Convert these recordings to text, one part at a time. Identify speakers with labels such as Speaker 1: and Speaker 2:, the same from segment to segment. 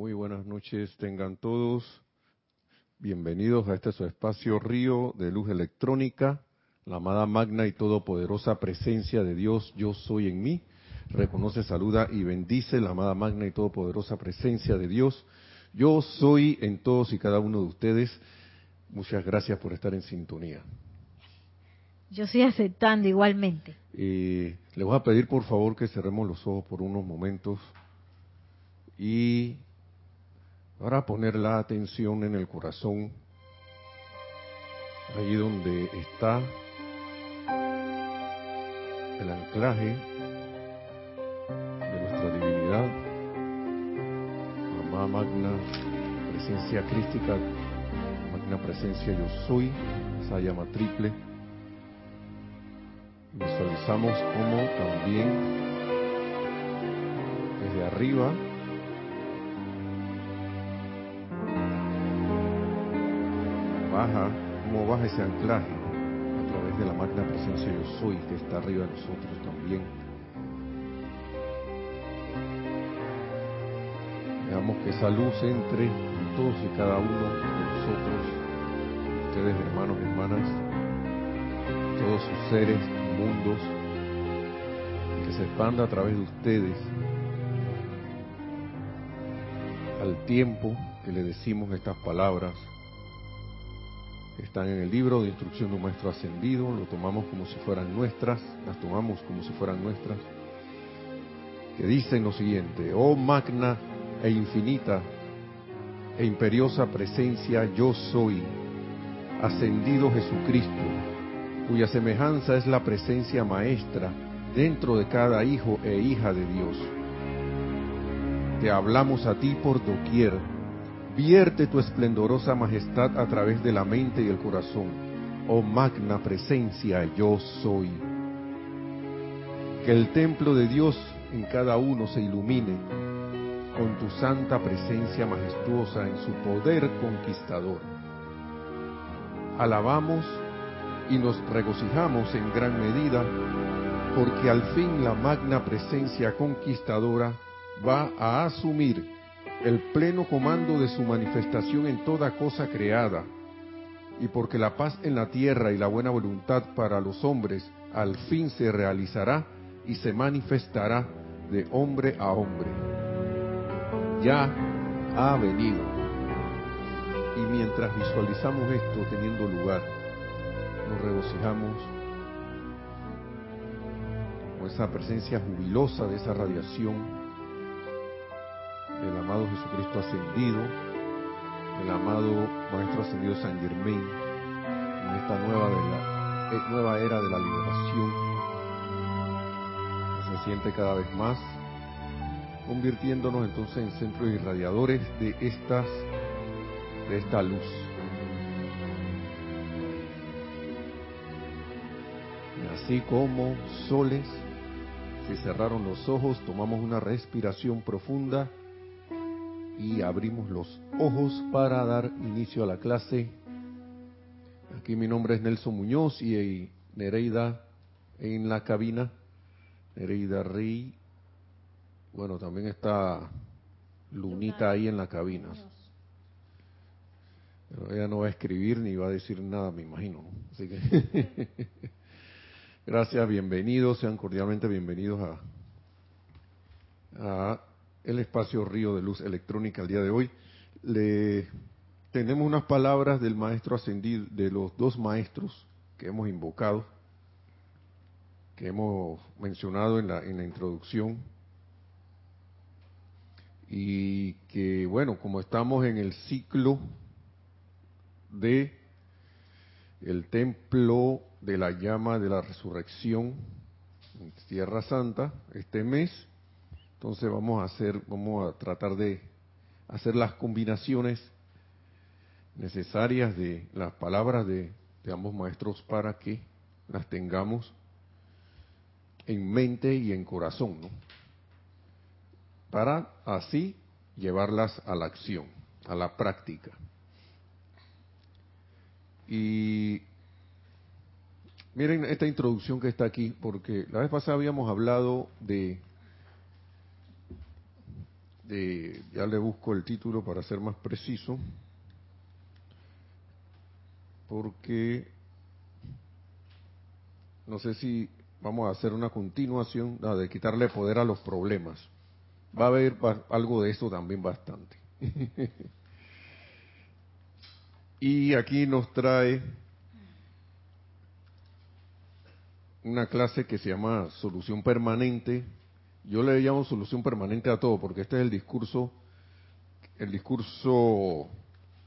Speaker 1: Muy buenas noches, tengan todos. Bienvenidos a este su espacio Río de Luz Electrónica, la amada magna y todopoderosa presencia de Dios, yo soy en mí. Reconoce, saluda y bendice la amada magna y todopoderosa presencia de Dios. Yo soy en todos y cada uno de ustedes. Muchas gracias por estar en sintonía.
Speaker 2: Yo estoy aceptando igualmente.
Speaker 1: Eh, les voy a pedir por favor que cerremos los ojos por unos momentos y ahora poner la atención en el corazón, allí donde está el anclaje de nuestra divinidad, mamá magna, presencia crística, magna presencia yo soy, esa llama triple. Visualizamos como también desde arriba baja, cómo baja ese anclaje a través de la magna presencia yo soy que está arriba de nosotros también. Veamos que esa luz entre en todos y cada uno de nosotros, ustedes hermanos y hermanas, todos sus seres, mundos, que se expanda a través de ustedes al tiempo que le decimos estas palabras están en el libro de instrucción de un maestro ascendido, lo tomamos como si fueran nuestras, las tomamos como si fueran nuestras, que dicen lo siguiente, oh magna e infinita e imperiosa presencia yo soy, ascendido Jesucristo, cuya semejanza es la presencia maestra dentro de cada hijo e hija de Dios. Te hablamos a ti por doquier, Vierte tu esplendorosa majestad a través de la mente y el corazón. Oh magna presencia, yo soy. Que el templo de Dios en cada uno se ilumine con tu santa presencia majestuosa en su poder conquistador. Alabamos y nos regocijamos en gran medida porque al fin la magna presencia conquistadora va a asumir el pleno comando de su manifestación en toda cosa creada, y porque la paz en la tierra y la buena voluntad para los hombres al fin se realizará y se manifestará de hombre a hombre. Ya ha venido. Y mientras visualizamos esto teniendo lugar, nos regocijamos con esa presencia jubilosa de esa radiación el amado Jesucristo ascendido, el amado Maestro ascendido San Germain, en esta nueva, de la, eh, nueva era de la liberación, se siente cada vez más, convirtiéndonos entonces en centros irradiadores de estas, de esta luz. Y así como soles, si cerraron los ojos, tomamos una respiración profunda y abrimos los ojos para dar inicio a la clase. Aquí mi nombre es Nelson Muñoz y Nereida en la cabina. Nereida Rey. Bueno, también está Lunita ahí en la cabina. Pero ella no va a escribir ni va a decir nada, me imagino. Así que gracias, bienvenidos, sean cordialmente bienvenidos a, a el espacio Río de Luz Electrónica el día de hoy. Le tenemos unas palabras del maestro ascendido, de los dos maestros que hemos invocado, que hemos mencionado en la, en la introducción, y que, bueno, como estamos en el ciclo de el templo de la llama de la resurrección en Tierra Santa, este mes, entonces vamos a hacer, vamos a tratar de hacer las combinaciones necesarias de las palabras de, ambos maestros para que las tengamos en mente y en corazón, ¿no? Para así llevarlas a la acción, a la práctica. Y miren esta introducción que está aquí, porque la vez pasada habíamos hablado de ya le busco el título para ser más preciso, porque no sé si vamos a hacer una continuación de quitarle poder a los problemas. Va a haber algo de eso también bastante. y aquí nos trae una clase que se llama solución permanente. Yo le llamo solución permanente a todo porque este es el discurso el discurso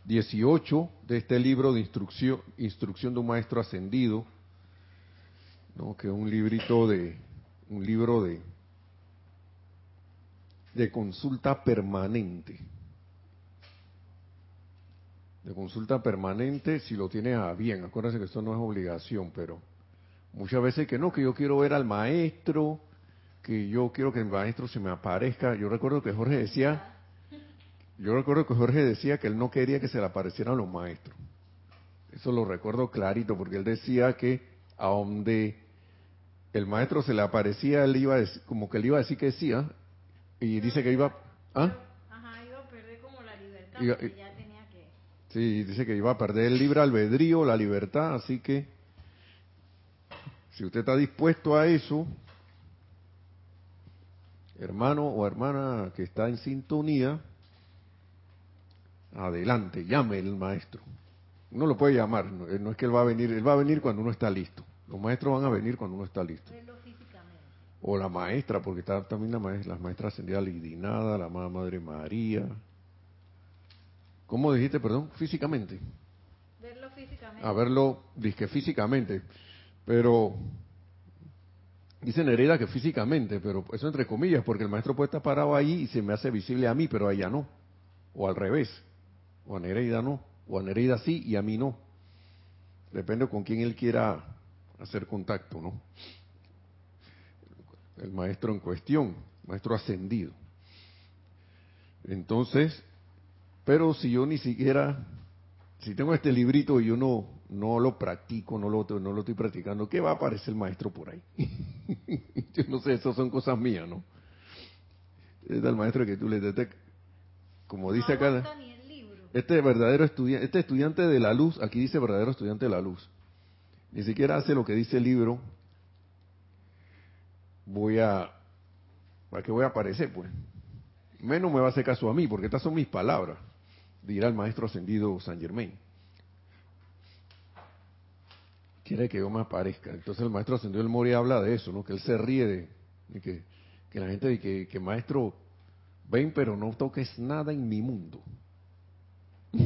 Speaker 1: 18 de este libro de instrucción instrucción de un maestro ascendido, ¿no? que es un librito de un libro de de consulta permanente. De consulta permanente si lo tiene a bien. Acuérdense que esto no es obligación, pero muchas veces que no, que yo quiero ver al maestro, que yo quiero que el maestro se me aparezca. Yo recuerdo que Jorge decía, yo recuerdo que Jorge decía que él no quería que se le aparecieran los maestros. Eso lo recuerdo clarito, porque él decía que a donde el maestro se le aparecía, él iba a decir, como que él iba a decir que decía, y dice que iba...
Speaker 2: ¿ah? Ajá, iba a perder como la libertad, ya tenía que...
Speaker 1: Sí, dice que iba a perder el libre albedrío, la libertad, así que si usted está dispuesto a eso, hermano o hermana que está en sintonía, adelante, llame el maestro. Uno lo puede llamar, no, es que él va a venir, él va a venir cuando uno está listo. Los maestros van a venir cuando uno está listo. O la maestra, porque está también la maestra, las maestras ascendidas Lidinada, la Madre María. ¿Cómo dijiste, perdón? Físicamente.
Speaker 2: Verlo físicamente.
Speaker 1: A verlo, dije físicamente. Pero dice Nereida que físicamente, pero eso entre comillas, porque el maestro puede estar parado ahí y se me hace visible a mí, pero a ella no. O al revés. O a Nereida no. O a Nereida sí y a mí no. Depende con quién él quiera hacer contacto, ¿no? El maestro en cuestión, maestro ascendido. Entonces, pero si yo ni siquiera, si tengo este librito y yo no, no lo practico, no lo, no lo estoy practicando, ¿qué va a aparecer el maestro por ahí? Yo no sé, eso son cosas mías, ¿no? Es el maestro que tú le des, como dice acá, este verdadero estudiante, este estudiante de la luz, aquí dice verdadero estudiante de la luz, ni siquiera hace lo que dice el libro, voy a, ¿para qué voy a aparecer pues? Menos me va a hacer caso a mí, porque estas son mis palabras, dirá el maestro ascendido San Germain quiere que yo me aparezca. Entonces el maestro ascendió el Mori habla de eso, ¿no? Que él se ríe de, que, la gente dice que, maestro, ven pero no toques nada en mi mundo.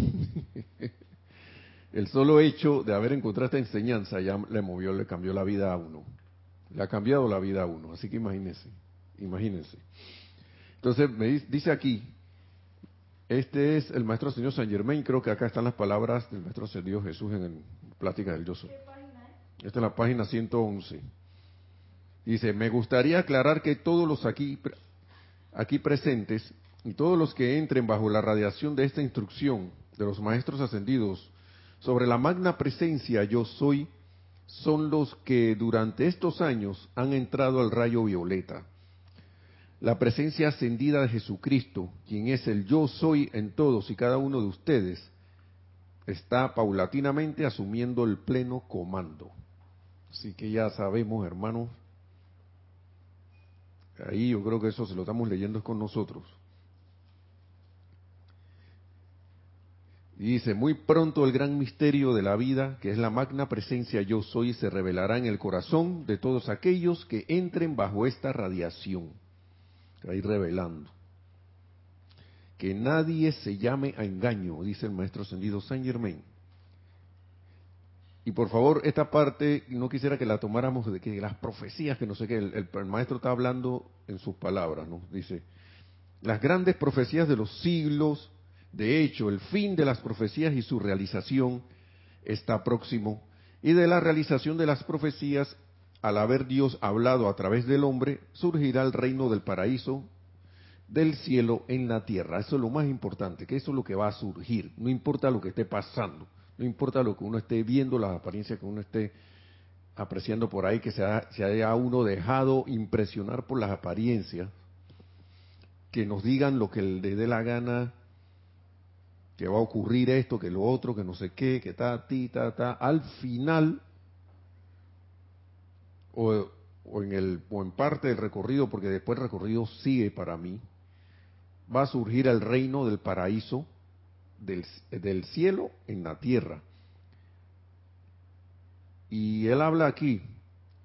Speaker 1: el solo hecho de haber encontrado esta enseñanza ya le movió, le cambió la vida a uno. Le ha cambiado la vida a uno. Así que imagínense, imagínense. Entonces me dice aquí, este es el maestro señor San Germain, creo que acá están las palabras del maestro ascendido Jesús en el Plática del Yo esta es la página 111. Dice, me gustaría aclarar que todos los aquí, aquí presentes y todos los que entren bajo la radiación de esta instrucción de los maestros ascendidos sobre la magna presencia yo soy, son los que durante estos años han entrado al rayo violeta. La presencia ascendida de Jesucristo, quien es el yo soy en todos y cada uno de ustedes, está paulatinamente asumiendo el pleno comando. Así que ya sabemos, hermanos, ahí yo creo que eso se lo estamos leyendo con nosotros. Dice, muy pronto el gran misterio de la vida, que es la magna presencia yo soy, se revelará en el corazón de todos aquellos que entren bajo esta radiación. Ahí revelando. Que nadie se llame a engaño, dice el maestro ascendido Saint Germain y por favor, esta parte no quisiera que la tomáramos de que las profecías, que no sé qué, el, maestro está hablando en sus palabras, ¿no? Dice, las grandes profecías de los siglos, de hecho, el fin de las profecías y su realización está próximo, y de la realización de las profecías, al haber Dios hablado a través del hombre, surgirá el reino del paraíso, del cielo en la tierra. Eso es lo más importante, que eso es lo que va a surgir, no importa lo que esté pasando. No importa lo que uno esté viendo, las apariencias que uno esté apreciando por ahí, que se, haya uno dejado impresionar por las apariencias, que nos digan lo que le dé la gana, que va a ocurrir esto, que lo otro, que no sé qué, que ta, ti, ta, ta. Al final, o, en el, o en parte del recorrido, porque después el recorrido sigue para mí, va a surgir el reino del paraíso, del, del cielo en la tierra. Y él habla aquí,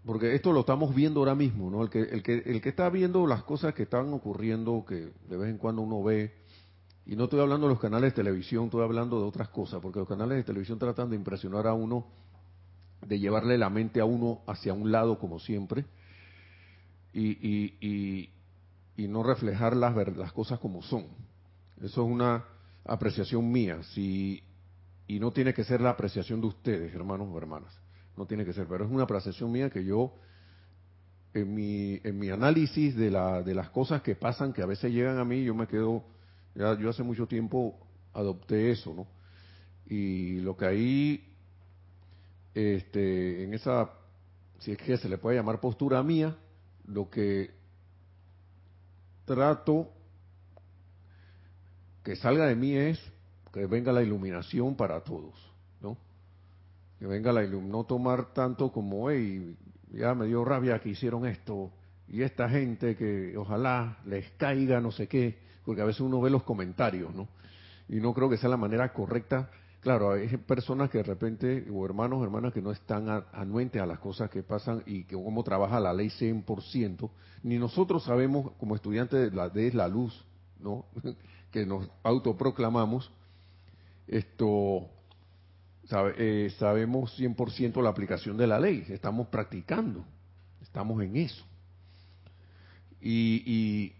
Speaker 1: porque esto lo estamos viendo ahora mismo, ¿no? El que, el que, el que está viendo las cosas que están ocurriendo, que de vez en cuando uno ve, y no estoy hablando de los canales de televisión, estoy hablando de otras cosas, porque los canales de televisión tratan de impresionar a uno, de llevarle la mente a uno hacia un lado, como siempre, y, y, y, no reflejar las, las cosas como son. Eso es una apreciación mía, si, y no tiene que ser la apreciación de ustedes, hermanos o hermanas no tiene que ser, pero es una percepción mía que yo, en mi, en mi análisis de, la, de las cosas que pasan, que a veces llegan a mí, yo me quedo, ya, yo hace mucho tiempo adopté eso, ¿no? Y lo que ahí, este, en esa, si es que se le puede llamar postura mía, lo que trato que salga de mí es que venga la iluminación para todos, ¿no? que venga la iluminación, no tomar tanto como, hey, ya me dio rabia que hicieron esto, y esta gente que ojalá les caiga no sé qué, porque a veces uno ve los comentarios, ¿no? Y no creo que sea la manera correcta. Claro, hay personas que de repente, o hermanos o hermanas que no están anuentes a las cosas que pasan y que cómo trabaja la ley 100%, ni nosotros sabemos como estudiantes de la, de la luz, ¿no? que nos autoproclamamos, esto, sabe, eh, sabemos 100% la aplicación de la ley, estamos practicando, estamos en eso. Y, y,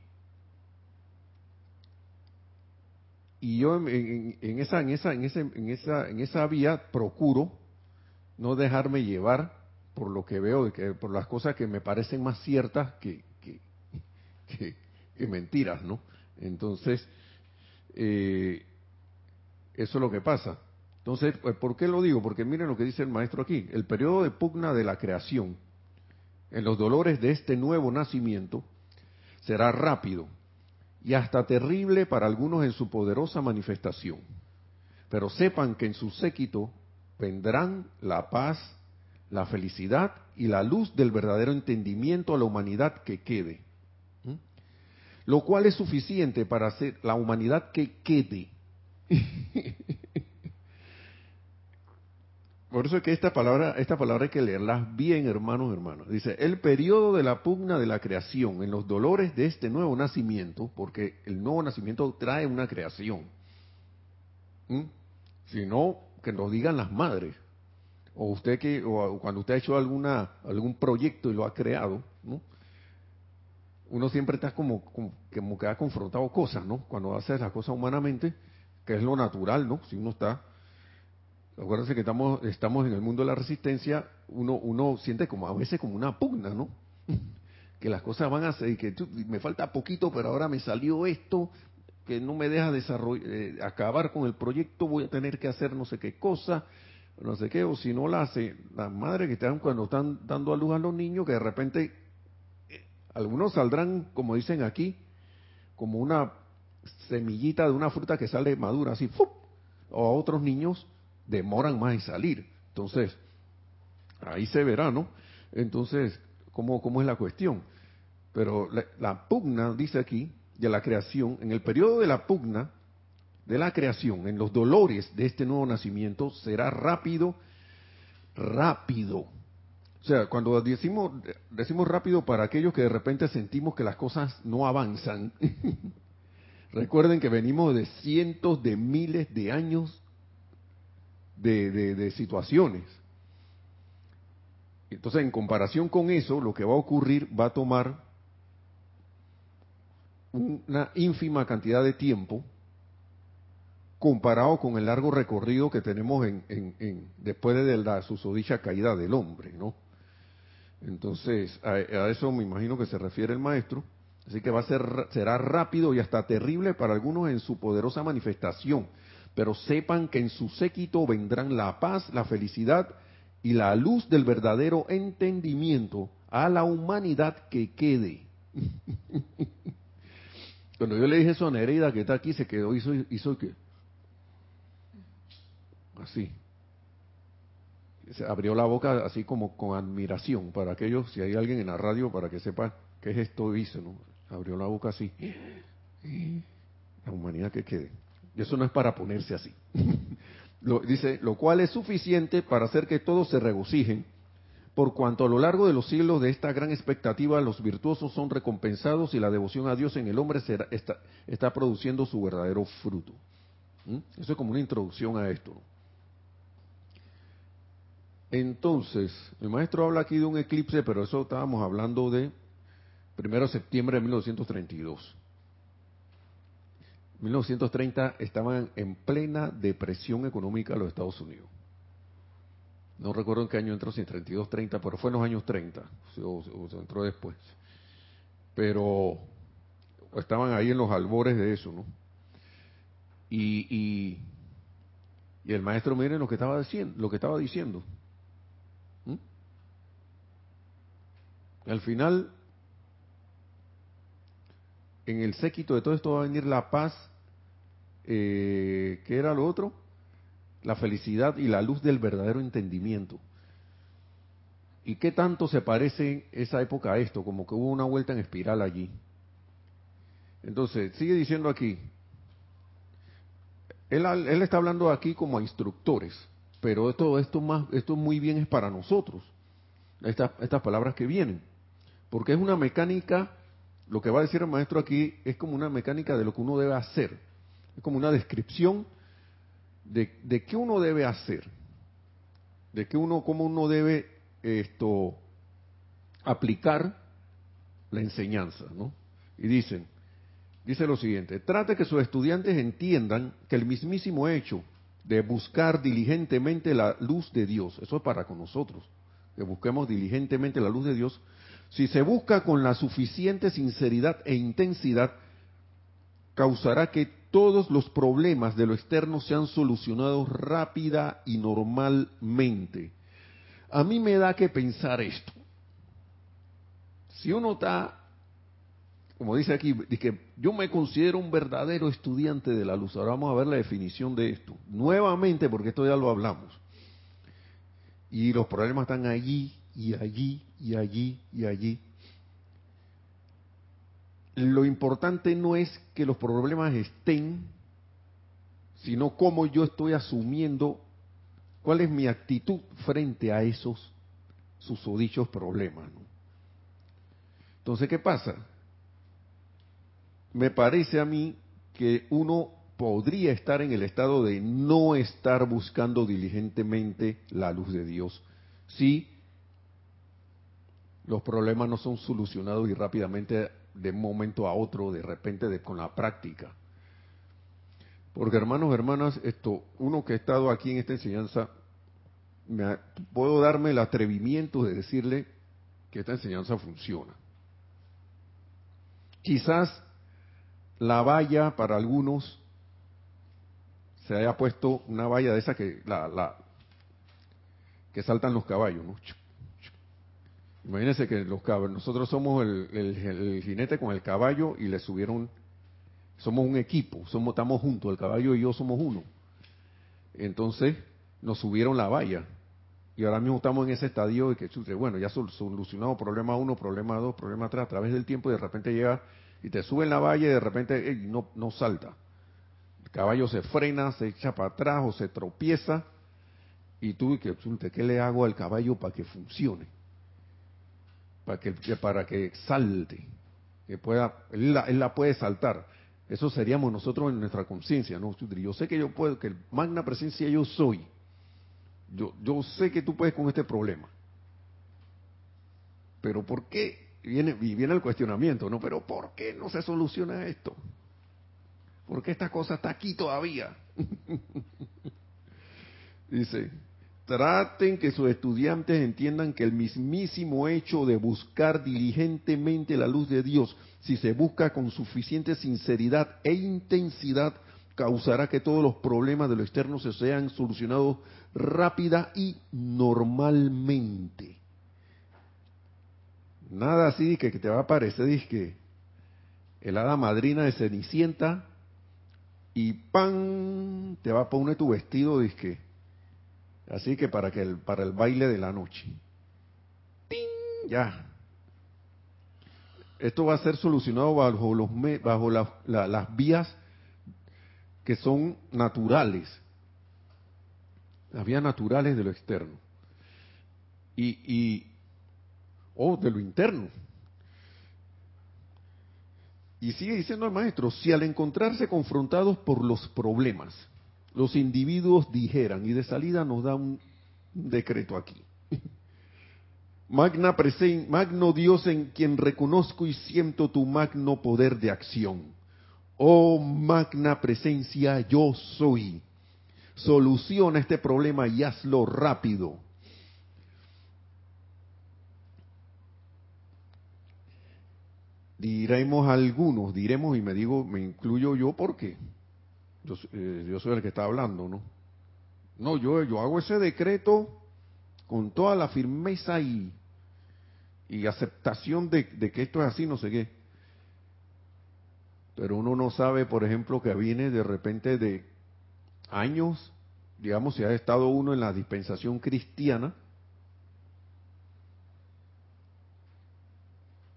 Speaker 1: yo en, esa, en, esa, en, ese, en, esa, en esa vía procuro no dejarme llevar por lo que veo, que, por las cosas que me parecen más ciertas que, que, que, mentiras, ¿no? Entonces, eh, eso es lo que pasa. Entonces, pues, ¿por qué lo digo? Porque miren lo que dice el maestro aquí. El periodo de pugna de la creación, en los dolores de este nuevo nacimiento, será rápido y hasta terrible para algunos en su poderosa manifestación. Pero sepan que en su séquito vendrán la paz, la felicidad y la luz del verdadero entendimiento a la humanidad que quede. ¿Mm? Lo cual es suficiente para hacer la humanidad que quede. Por eso es que esta palabra, esta palabra hay que leerla bien, hermanos, hermanos. Dice, el periodo de la pugna de la creación, en los dolores de este nuevo nacimiento, porque el nuevo nacimiento trae una creación. Si no, que nos digan las madres. O usted que, o cuando usted ha hecho alguna, algún proyecto y lo ha creado, ¿no? Uno siempre está como, como, como que ha confrontado cosas, ¿no? Cuando hace las cosas humanamente, que es lo natural, ¿no? Si uno está acuérdense que estamos, estamos en el mundo de la resistencia, uno, uno siente como a veces como una pugna, ¿no? que las cosas van a ser, que me falta poquito, pero ahora me salió esto, que no me deja desarrollar, eh, acabar con el proyecto, voy a tener que hacer no sé qué cosa, no sé qué, o si no la hace, las madres que están cuando están dando a luz a los niños, que de repente eh, algunos saldrán, como dicen aquí, como una semillita de una fruta que sale madura, así, o a otros niños demoran más en salir. Entonces, ahí se verá, ¿no? Entonces, ¿cómo, cómo es la cuestión? Pero la, pugna, dice aquí, de la creación, en el periodo de la pugna de la creación, en los dolores de este nuevo nacimiento, será rápido, rápido. O sea, cuando decimos, decimos rápido para aquellos que de repente sentimos que las cosas no avanzan, recuerden que venimos de cientos de miles de años de, situaciones. Entonces, en comparación con eso, lo que va a ocurrir va a tomar una ínfima cantidad de tiempo comparado con el largo recorrido que tenemos en, en, después de la susodicha caída del hombre, ¿no? Entonces, a, a, eso me imagino que se refiere el maestro. Así que va a ser, será rápido y hasta terrible para algunos en su poderosa manifestación pero sepan que en su séquito vendrán la paz, la felicidad y la luz del verdadero entendimiento a la humanidad que quede. Cuando yo le dije eso a Nereida que está aquí, se quedó, hizo, hizo que. Así. Se abrió la boca así como con admiración para aquellos, si hay alguien en la radio, para que sepa qué es esto hizo, ¿no? Abrió la boca así. La humanidad que quede. Y eso no es para ponerse así. lo, dice, lo cual es suficiente para hacer que todos se regocijen por cuanto a lo largo de los siglos de esta gran expectativa los virtuosos son recompensados y la devoción a Dios en el hombre está, produciendo su verdadero fruto. ¿Mm? Eso es como una introducción a esto. Entonces, el maestro habla aquí de un eclipse, pero eso estábamos hablando de 1 de septiembre de 1932. 1930 estaban en plena depresión económica los Estados Unidos no recuerdo en qué año entró, si en 32, 30, pero fue en los años 30, o, se entró después. Pero estaban ahí en los albores de eso, ¿no? Y, y, el maestro, miren lo que estaba diciendo, lo que estaba diciendo. ¿Mm? Al final, en el séquito de todo esto va a venir la paz, eh, ¿qué era lo otro? la felicidad y la luz del verdadero entendimiento. ¿Y qué tanto se parece esa época a esto? Como que hubo una vuelta en espiral allí. Entonces, sigue diciendo aquí, él, él está hablando aquí como a instructores, pero esto, esto, más, esto muy bien es para nosotros, estas, estas palabras que vienen, porque es una mecánica, lo que va a decir el maestro aquí es como una mecánica de lo que uno debe hacer, es como una descripción de, qué uno debe hacer, de qué uno, cómo uno debe esto aplicar la enseñanza, ¿no? Y dicen, dice lo siguiente, trate que sus estudiantes entiendan que el mismísimo hecho de buscar diligentemente la luz de Dios, eso es para con nosotros, que busquemos diligentemente la luz de Dios, si se busca con la suficiente sinceridad e intensidad, causará que todos los problemas de lo externo se han solucionado rápida y normalmente. A mí me da que pensar esto. Si uno está, como dice aquí, que yo me considero un verdadero estudiante de la luz. Ahora vamos a ver la definición de esto. Nuevamente, porque esto ya lo hablamos. Y los problemas están allí y allí y allí y allí lo importante no es que los problemas estén, sino cómo yo estoy asumiendo, cuál es mi actitud frente a esos susodichos problemas. Entonces, ¿qué pasa? Me parece a mí que uno podría estar en el estado de no estar buscando diligentemente la luz de Dios si los problemas no son solucionados y rápidamente de un momento a otro, de repente, de, con la práctica. Porque hermanos, hermanas, esto, uno que ha estado aquí en esta enseñanza, me, puedo darme el atrevimiento de decirle que esta enseñanza funciona. Quizás la valla para algunos se haya puesto una valla de esa que la, la que saltan los caballos, ¿no? Imagínense que los caballos, nosotros somos el, jinete con el caballo y le subieron, somos un equipo, somos, estamos juntos, el caballo y yo somos uno. Entonces nos subieron la valla y ahora mismo estamos en ese estadio de que, bueno, ya solucionado problema uno, problema dos, problema tres, a través del tiempo y de repente llega y te suben la valla y de repente no, salta. El caballo se frena, se echa para atrás o se tropieza y tú, que, ¿qué le hago al caballo para que funcione? Para que, para que salte, que pueda, él la, puede saltar. Eso seríamos nosotros en nuestra conciencia, ¿no? Yo sé que yo puedo, que el magna presencia yo soy. Yo, yo sé que tú puedes con este problema. Pero ¿por qué? Viene, viene el cuestionamiento, ¿no? Pero ¿por qué no se soluciona esto? ¿Por qué esta cosa está aquí todavía? Dice, Traten que sus estudiantes entiendan que el mismísimo hecho de buscar diligentemente la luz de Dios, si se busca con suficiente sinceridad e intensidad, causará que todos los problemas de lo externo se sean solucionados rápida y normalmente. Nada así que, te va a parecer que el hada madrina de Cenicienta y pan te va a poner tu vestido disque así que para que el, para el baile de la noche. ¡Ting! ya. Esto va a ser solucionado bajo los bajo las vías que son naturales. Las vías naturales de lo externo. Y, y o de lo interno. Y sigue diciendo el maestro, si al encontrarse confrontados por los problemas, los individuos dijeran, y de salida nos da un decreto aquí. Magna presen, magno Dios en quien reconozco y siento tu magno poder de acción. Oh magna presencia, yo soy. Soluciona este problema y hazlo rápido. diremos algunos, diremos y me digo, me incluyo yo porque yo, eh, yo soy el que está hablando, ¿no? No, yo, yo hago ese decreto con toda la firmeza y, y aceptación de, que esto es así, no sé qué. Pero uno no sabe, por ejemplo, que viene de repente de años, digamos, si ha estado uno en la dispensación cristiana,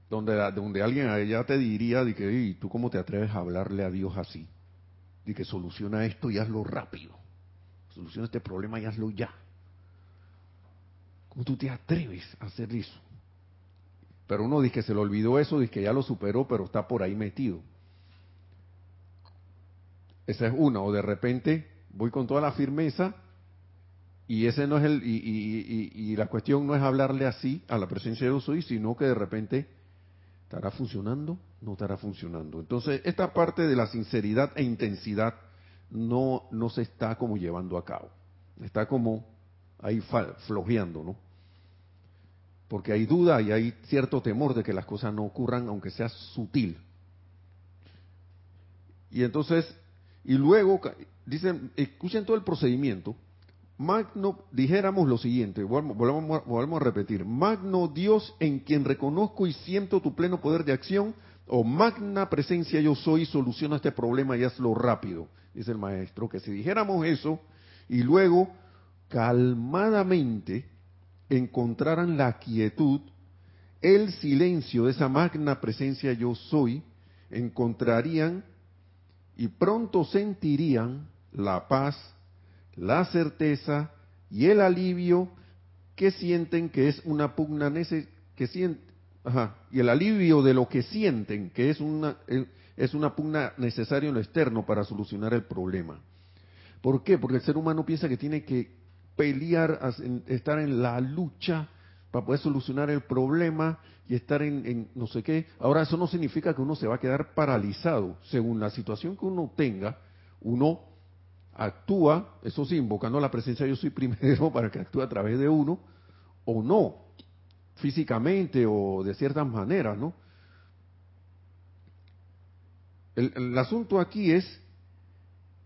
Speaker 1: donde, donde alguien allá te diría de que, ¿y tú cómo te atreves a hablarle a Dios así? De que soluciona esto y hazlo rápido. Soluciona este problema y hazlo ya. ¿Cómo tú te atreves a hacer eso? Pero uno dice que se le olvidó eso, dice que ya lo superó, pero está por ahí metido. Esa es una, o de repente voy con toda la firmeza y ese no es el y, y, y, y, la cuestión no es hablarle así a la presencia de Dios soy, sino que de repente ¿Estará funcionando? No estará funcionando. Entonces, esta parte de la sinceridad e intensidad no, no se está como llevando a cabo. Está como ahí flojeando, ¿no? Porque hay duda y hay cierto temor de que las cosas no ocurran, aunque sea sutil. Y entonces, y luego, dicen, escuchen todo el procedimiento, Magno, dijéramos lo siguiente, volvemos, a repetir, Magno Dios en quien reconozco y siento tu pleno poder de acción, o magna presencia yo soy, soluciona este problema y hazlo rápido, dice el maestro, que si dijéramos eso y luego calmadamente encontraran la quietud, el silencio de esa magna presencia yo soy, encontrarían y pronto sentirían la paz la certeza y el alivio que sienten que es una pugna que y el alivio de lo que sienten que es una es una pugna necesaria en lo externo para solucionar el problema. ¿Por qué? Porque el ser humano piensa que tiene que pelear, estar en la lucha para poder solucionar el problema y estar en, en, no sé qué. Ahora, eso no significa que uno se va a quedar paralizado. Según la situación que uno tenga, uno actúa, eso sí, invocando la presencia yo soy primero para que actúe a través de uno, o no, físicamente o de ciertas maneras, ¿no? El, el, asunto aquí es,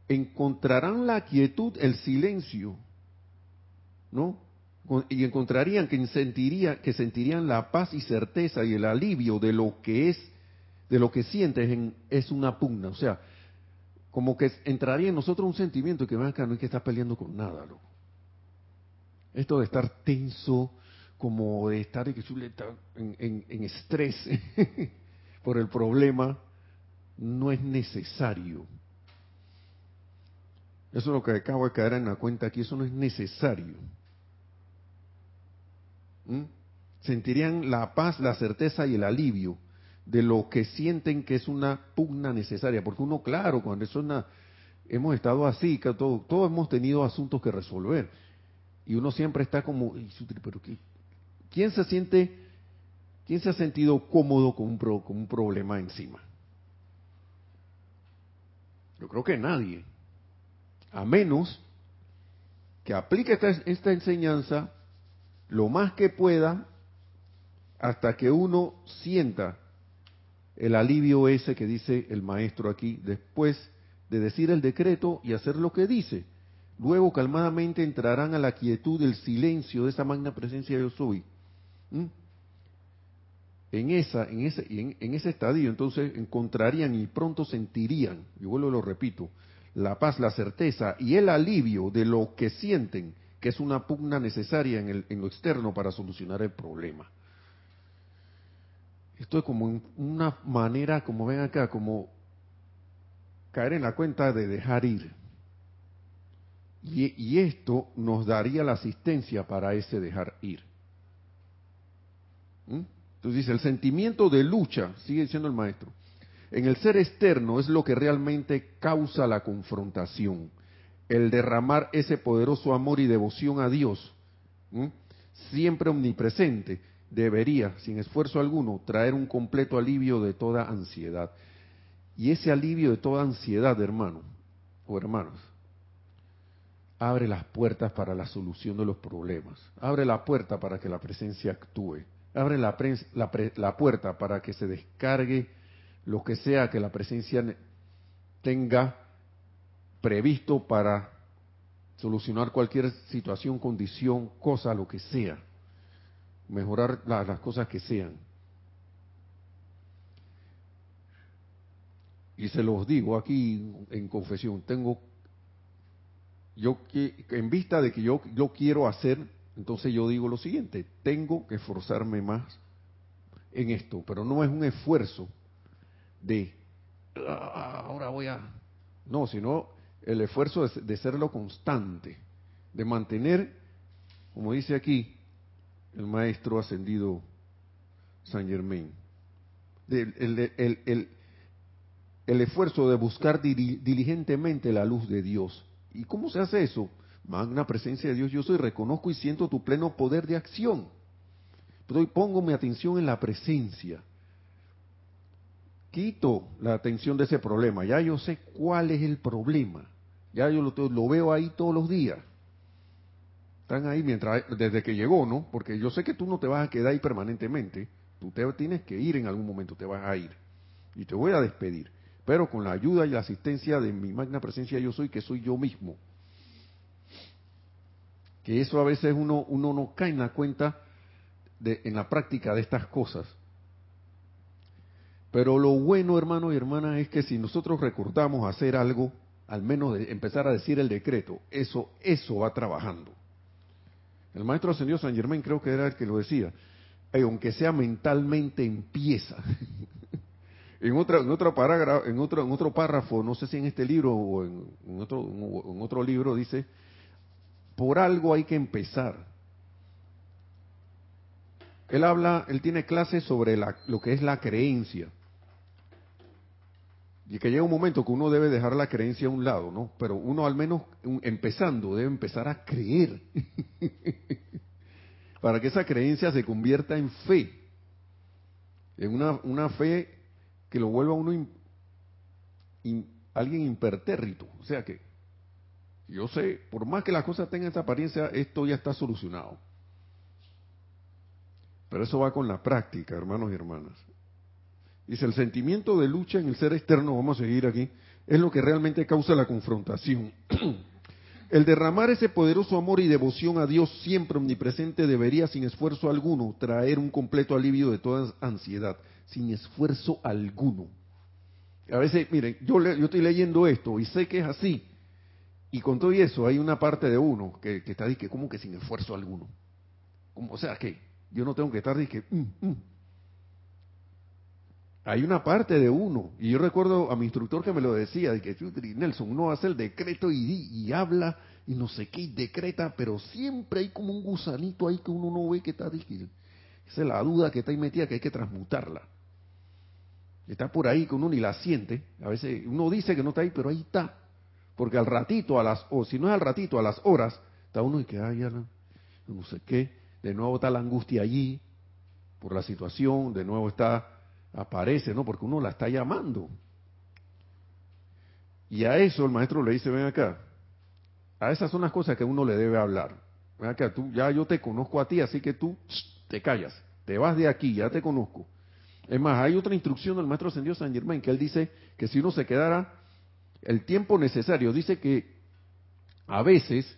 Speaker 1: encontrarán la quietud, el silencio, ¿no? Y encontrarían que, sentiría, que sentirían la paz y certeza y el alivio de lo que es, de lo que sientes es una pugna. O sea, como que entraría en nosotros un sentimiento que acá no hay que estar peleando con nada, loco. Esto de estar tenso, como de estar en, en, en estrés por el problema, no es necesario. Eso es lo que acabo de caer en la cuenta aquí, eso no es necesario. ¿Mm? Sentirían la paz, la certeza y el alivio de lo que sienten que es una pugna necesaria, porque uno, claro, cuando es una, hemos estado así, que todos todo hemos tenido asuntos que resolver, y uno siempre está como, pero ¿quién se siente, quién se ha sentido cómodo con un, con un problema encima? Yo creo que nadie, a menos que aplique esta, esta enseñanza lo más que pueda hasta que uno sienta el alivio ese que dice el maestro aquí, después de decir el decreto y hacer lo que dice. Luego calmadamente entrarán a la quietud del silencio de esa magna presencia de yo soy. ¿Mm? en esa, en ese, en, en ese estadio, entonces encontrarían y pronto sentirían, y vuelvo lo repito, la paz, la certeza y el alivio de lo que sienten, que es una pugna necesaria en, el, en lo externo para solucionar el problema. Esto es como una manera, como ven acá, como caer en la cuenta de dejar ir. Y, esto nos daría la asistencia para ese dejar ir. ¿Mm? Entonces dice, el sentimiento de lucha, sigue diciendo el maestro, en el ser externo es lo que realmente causa la confrontación. El derramar ese poderoso amor y devoción a Dios, siempre omnipresente, debería, sin esfuerzo alguno, traer un completo alivio de toda ansiedad. Y ese alivio de toda ansiedad, hermano o hermanos, abre las puertas para la solución de los problemas. Abre la puerta para que la presencia actúe. Abre la, la, la puerta para que se descargue lo que sea que la presencia tenga previsto para solucionar cualquier situación, condición, cosa, lo que sea mejorar las cosas que sean. Y se los digo aquí en confesión, tengo, yo que, en vista de que yo, yo quiero hacer, entonces yo digo lo siguiente, tengo que esforzarme más en esto, pero no es un esfuerzo de, ah, ahora voy a, no, sino el esfuerzo de, de serlo constante, de mantener, como dice aquí, el maestro ascendido San Germain. El, el, esfuerzo de buscar diligentemente la luz de Dios. ¿Y cómo se hace eso? Magna presencia de Dios, yo soy, reconozco y siento tu pleno poder de acción. Pero pongo mi atención en la presencia. Quito la atención de ese problema. Ya yo sé cuál es el problema. Ya yo lo, lo veo ahí todos los días. Están ahí mientras, desde que llegó, ¿no? Porque yo sé que tú no te vas a quedar ahí permanentemente. Tú te tienes que ir en algún momento, te vas a ir. Y te voy a despedir. Pero con la ayuda y la asistencia de mi magna presencia yo soy, que soy yo mismo. Que eso a veces uno, uno no cae en la cuenta de, en la práctica de estas cosas. Pero lo bueno, hermano y hermana, es que si nosotros recordamos hacer algo, al menos de empezar a decir el decreto, eso, eso va trabajando. El maestro ascendió San Germán creo que era el que lo decía. aunque sea mentalmente empieza. en otra, en en otro, en otro párrafo, no sé si en este libro o en, otro, en otro libro dice, por algo hay que empezar. Él habla, él tiene clases sobre lo que es la creencia. Y que llega un momento que uno debe dejar la creencia a un lado, ¿no? Pero uno al menos empezando debe empezar a creer. Para que esa creencia se convierta en fe. En una, una fe que lo vuelva uno alguien impertérrito. O sea que yo sé, por más que las cosas tengan esa apariencia, esto ya está solucionado. Pero eso va con la práctica, hermanos y hermanas. Dice, el sentimiento de lucha en el ser externo, vamos a seguir aquí, es lo que realmente causa la confrontación. el derramar ese poderoso amor y devoción a Dios siempre omnipresente debería, sin esfuerzo alguno, traer un completo alivio de toda ansiedad, sin esfuerzo alguno. A veces, miren, yo, yo estoy leyendo esto y sé que es así, y con todo eso hay una parte de uno que, está diciendo, ¿cómo que sin esfuerzo alguno? o sea, que yo no tengo que estar mm, hay una parte de uno, y yo recuerdo a mi instructor que me lo decía, de que Nelson, uno hace el decreto y, habla y no sé qué, y decreta, pero siempre hay como un gusanito ahí que uno no ve que está difícil. Esa es la duda que está ahí metida, que hay que transmutarla. Está por ahí que uno ni la siente. A veces uno dice que no está ahí, pero ahí está. Porque al ratito, a las, o si no es al ratito, a las horas, está uno y que, ay, ya no, no sé qué. De nuevo está la angustia allí, por la situación, de nuevo está aparece, ¿no? Porque uno la está llamando. Y a eso el maestro le dice, ven acá, a esas son las cosas que uno le debe hablar. Ven acá, tú, ya yo te conozco a ti, así que tú te callas, te vas de aquí, ya te conozco. Es más, hay otra instrucción del maestro ascendido San Germán que él dice que si uno se quedara el tiempo necesario, dice que a veces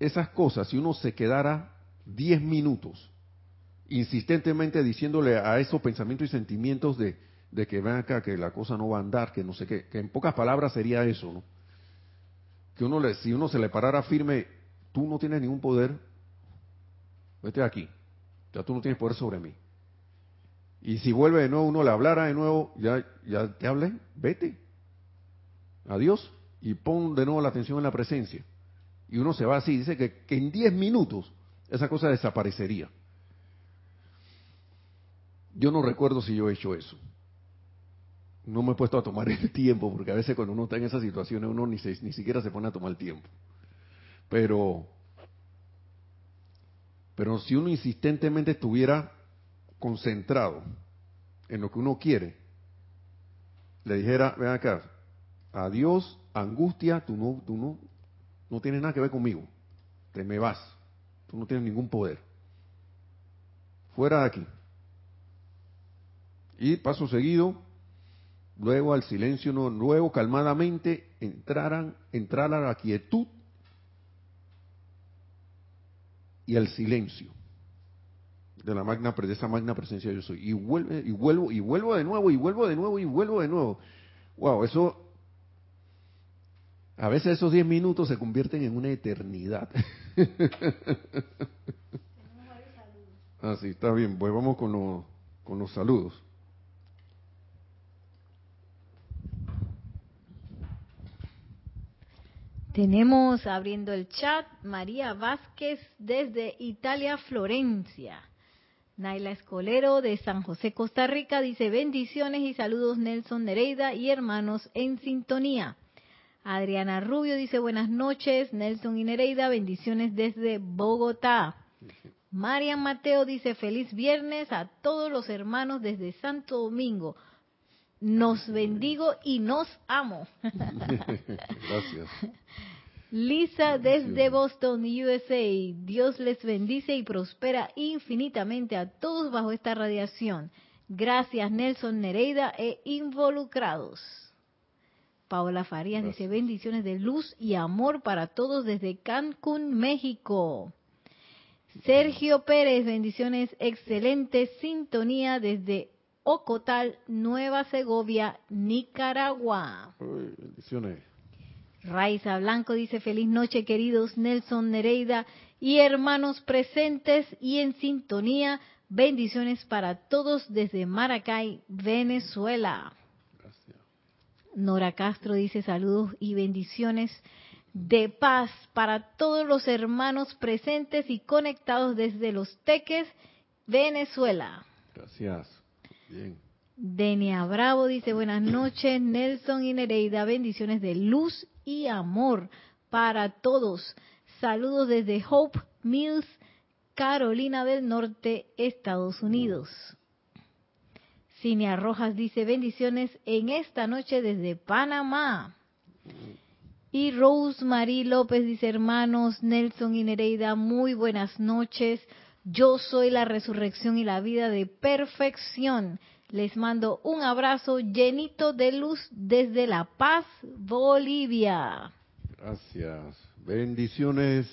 Speaker 1: esas cosas, si uno se quedara 10 minutos insistentemente diciéndole a esos pensamientos y sentimientos de, de que ven acá, que la cosa no va a andar, que no sé qué, que en pocas palabras sería eso, ¿no? Que uno le, si uno se le parara firme, tú no tienes ningún poder, vete aquí, ya tú no tienes poder sobre mí. Y si vuelve de nuevo, uno le hablara de nuevo, ya, ya te hablé, vete, adiós, y pon de nuevo la atención en la presencia. Y uno se va así, dice que, que en 10 minutos esa cosa desaparecería. Yo no recuerdo si yo he hecho eso. No me he puesto a tomar el tiempo, porque a veces cuando uno está en esas situaciones uno ni, ni siquiera se pone a tomar el tiempo. Pero, pero si uno insistentemente estuviera concentrado en lo que uno quiere, le dijera, ven acá, adiós, angustia, tú no, tú no, no tienes nada que ver conmigo, te me vas, tú no tienes ningún poder. Fuera de aquí. Y paso seguido, luego al silencio, luego calmadamente entraran, entrar a la quietud y al silencio de la magna de esa magna presencia yo soy. Y vuelve y vuelvo y vuelvo de nuevo y vuelvo de nuevo y vuelvo de nuevo. Wow eso a veces esos 10 minutos se convierten en una eternidad. Ah sí está bien pues vamos con los con los saludos
Speaker 2: Tenemos abriendo el chat María Vázquez desde Italia, Florencia. Naila Escolero de San José, Costa Rica dice bendiciones y saludos Nelson Nereida y hermanos en sintonía. Adriana Rubio dice buenas noches Nelson y Nereida, bendiciones desde Bogotá. Marian Mateo dice feliz viernes a todos los hermanos desde Santo Domingo. Nos bendigo y nos amo.
Speaker 1: Gracias.
Speaker 2: Lisa desde Boston, USA. Dios les bendice y prospera infinitamente a todos bajo esta radiación. Gracias Nelson Nereida e involucrados. Paola Farías dice bendiciones de luz y amor para todos desde Cancún, México. Sergio Pérez, bendiciones, excelente sintonía desde Ocotal, Nueva Segovia, Nicaragua.
Speaker 1: bendiciones.
Speaker 2: Raiza Blanco dice feliz noche queridos Nelson Nereida y hermanos presentes y en sintonía. Bendiciones para todos desde Maracay, Venezuela. Gracias. Nora Castro dice saludos y bendiciones de paz para todos los hermanos presentes y conectados desde Los Teques, Venezuela.
Speaker 1: Gracias.
Speaker 2: Denia Bravo dice buenas noches, Nelson y Nereida, bendiciones de luz y amor para todos. Saludos desde Hope Mills, Carolina del Norte, Estados Unidos. Cinia Rojas dice bendiciones en esta noche desde Panamá. Y Rosemary López dice hermanos Nelson y Nereida, muy buenas noches. Yo soy la resurrección y la vida de perfección. Les mando un abrazo llenito de luz desde La Paz, Bolivia.
Speaker 1: Gracias. Bendiciones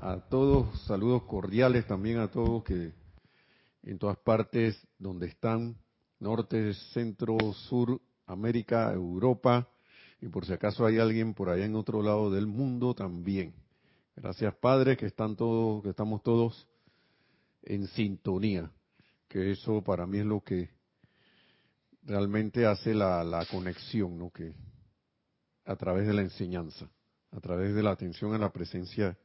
Speaker 1: a todos, saludos cordiales también a todos que en todas partes donde están, norte, centro, sur, América, Europa, y por si acaso hay alguien por allá en otro lado del mundo también. Gracias Padre, que están todos, que estamos todos en sintonía, que eso para mí es lo que realmente hace la, la conexión, ¿no? Que a través de la enseñanza, a través de la atención a la presencia,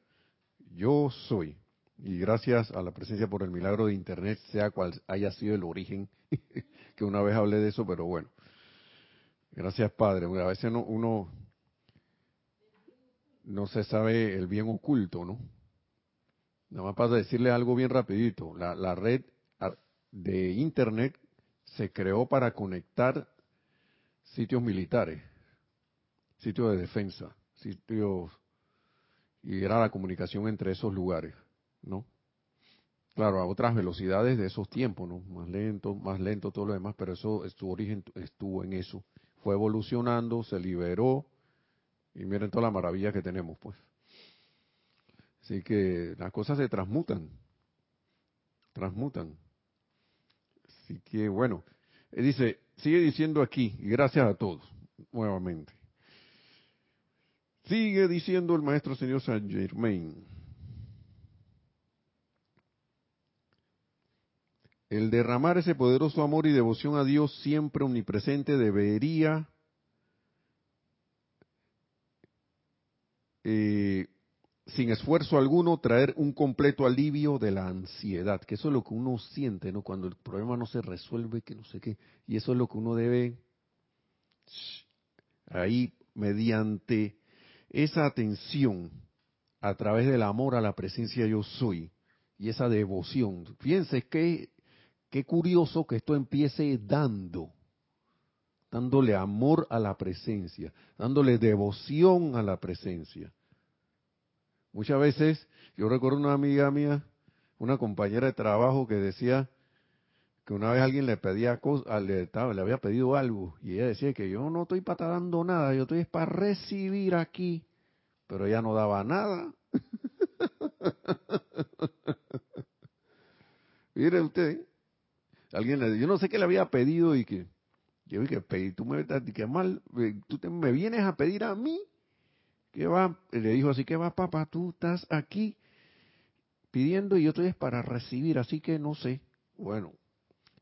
Speaker 1: yo soy. Y gracias a la presencia por el milagro de Internet, sea cual haya sido el origen, que una vez hablé de eso, pero bueno. Gracias, Padre. A veces no, uno no se sabe el bien oculto, ¿no? Nada más para decirle algo bien rapidito. La, red de Internet se creó para conectar sitios militares, sitios de defensa, sitios y era la comunicación entre esos lugares, ¿no? Claro, a otras velocidades de esos tiempos, ¿no? Más lento, más lento todo lo demás, pero eso, su origen estuvo en eso. Fue evolucionando, se liberó y miren toda la maravilla que tenemos, pues. Así que las cosas se transmutan, transmutan. Así que bueno, eh, dice, sigue diciendo aquí, y gracias a todos, nuevamente. Sigue diciendo el maestro señor Saint Germain. El derramar ese poderoso amor y devoción a Dios siempre omnipresente debería eh, sin esfuerzo alguno, traer un completo alivio de la ansiedad, que eso es lo que uno siente, ¿no? Cuando el problema no se resuelve, que no sé qué, y eso es lo que uno debe ahí mediante esa atención a través del amor a la presencia yo soy y esa devoción. Fíjense que qué curioso que esto empiece dando, dándole amor a la presencia, dándole devoción a la presencia. Muchas veces, yo recuerdo una amiga mía, una compañera de trabajo que decía que una vez alguien le pedía cosas, le, le había pedido algo, y ella decía que yo no estoy para dando nada, yo estoy para recibir aquí, pero ella no daba nada. Mire usted, alguien le yo no sé qué le había pedido y que yo dije, tú me que mal, eh, tú me vienes a pedir a mí ¿Qué va? Le dijo así, que va papá? Tú estás aquí pidiendo y yo estoy para recibir, así que no sé. Bueno,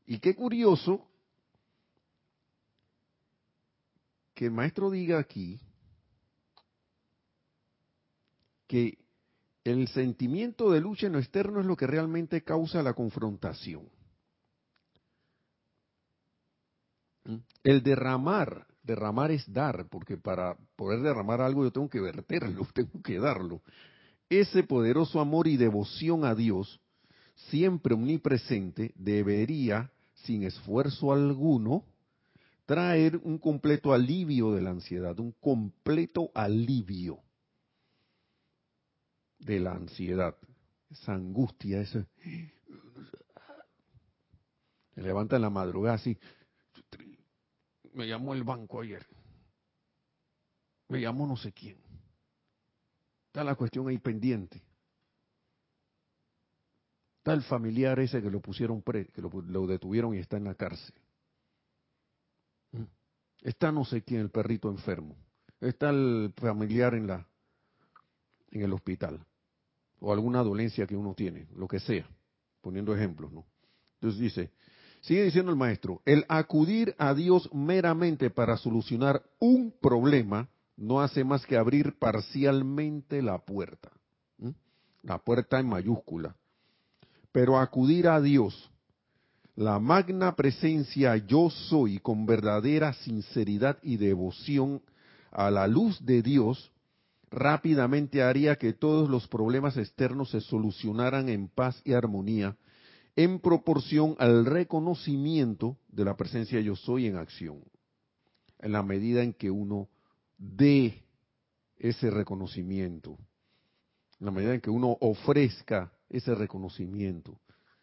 Speaker 1: y qué curioso que el maestro diga aquí que el sentimiento de lucha en lo externo es lo que realmente causa la confrontación. ¿Mm? El derramar derramar es dar, porque para poder derramar algo yo tengo que verterlo, tengo que darlo. Ese poderoso amor y devoción a Dios, siempre omnipresente, debería, sin esfuerzo alguno, traer un completo alivio de la ansiedad, un completo alivio de la ansiedad, esa angustia, ese... Se levanta en la madrugada así, me llamó el banco ayer. Me llamó no sé quién. Está la cuestión ahí pendiente. Está el familiar ese que lo pusieron pre, que lo, detuvieron y está en la cárcel. ¿Mm? Está no sé quién, el perrito enfermo. Está el familiar en la en el hospital o alguna dolencia que uno tiene, lo que sea, poniendo ejemplos, ¿no? Entonces dice, Sigue diciendo el maestro, el acudir a Dios meramente para solucionar un problema no hace más que abrir parcialmente la puerta. La puerta en mayúscula. Pero acudir a Dios, la magna presencia yo soy con verdadera sinceridad y devoción a la luz de Dios, rápidamente haría que todos los problemas externos se solucionaran en paz y armonía en proporción al reconocimiento de la presencia yo soy en acción. En la medida en que uno dé ese reconocimiento, en la medida en que uno ofrezca ese reconocimiento,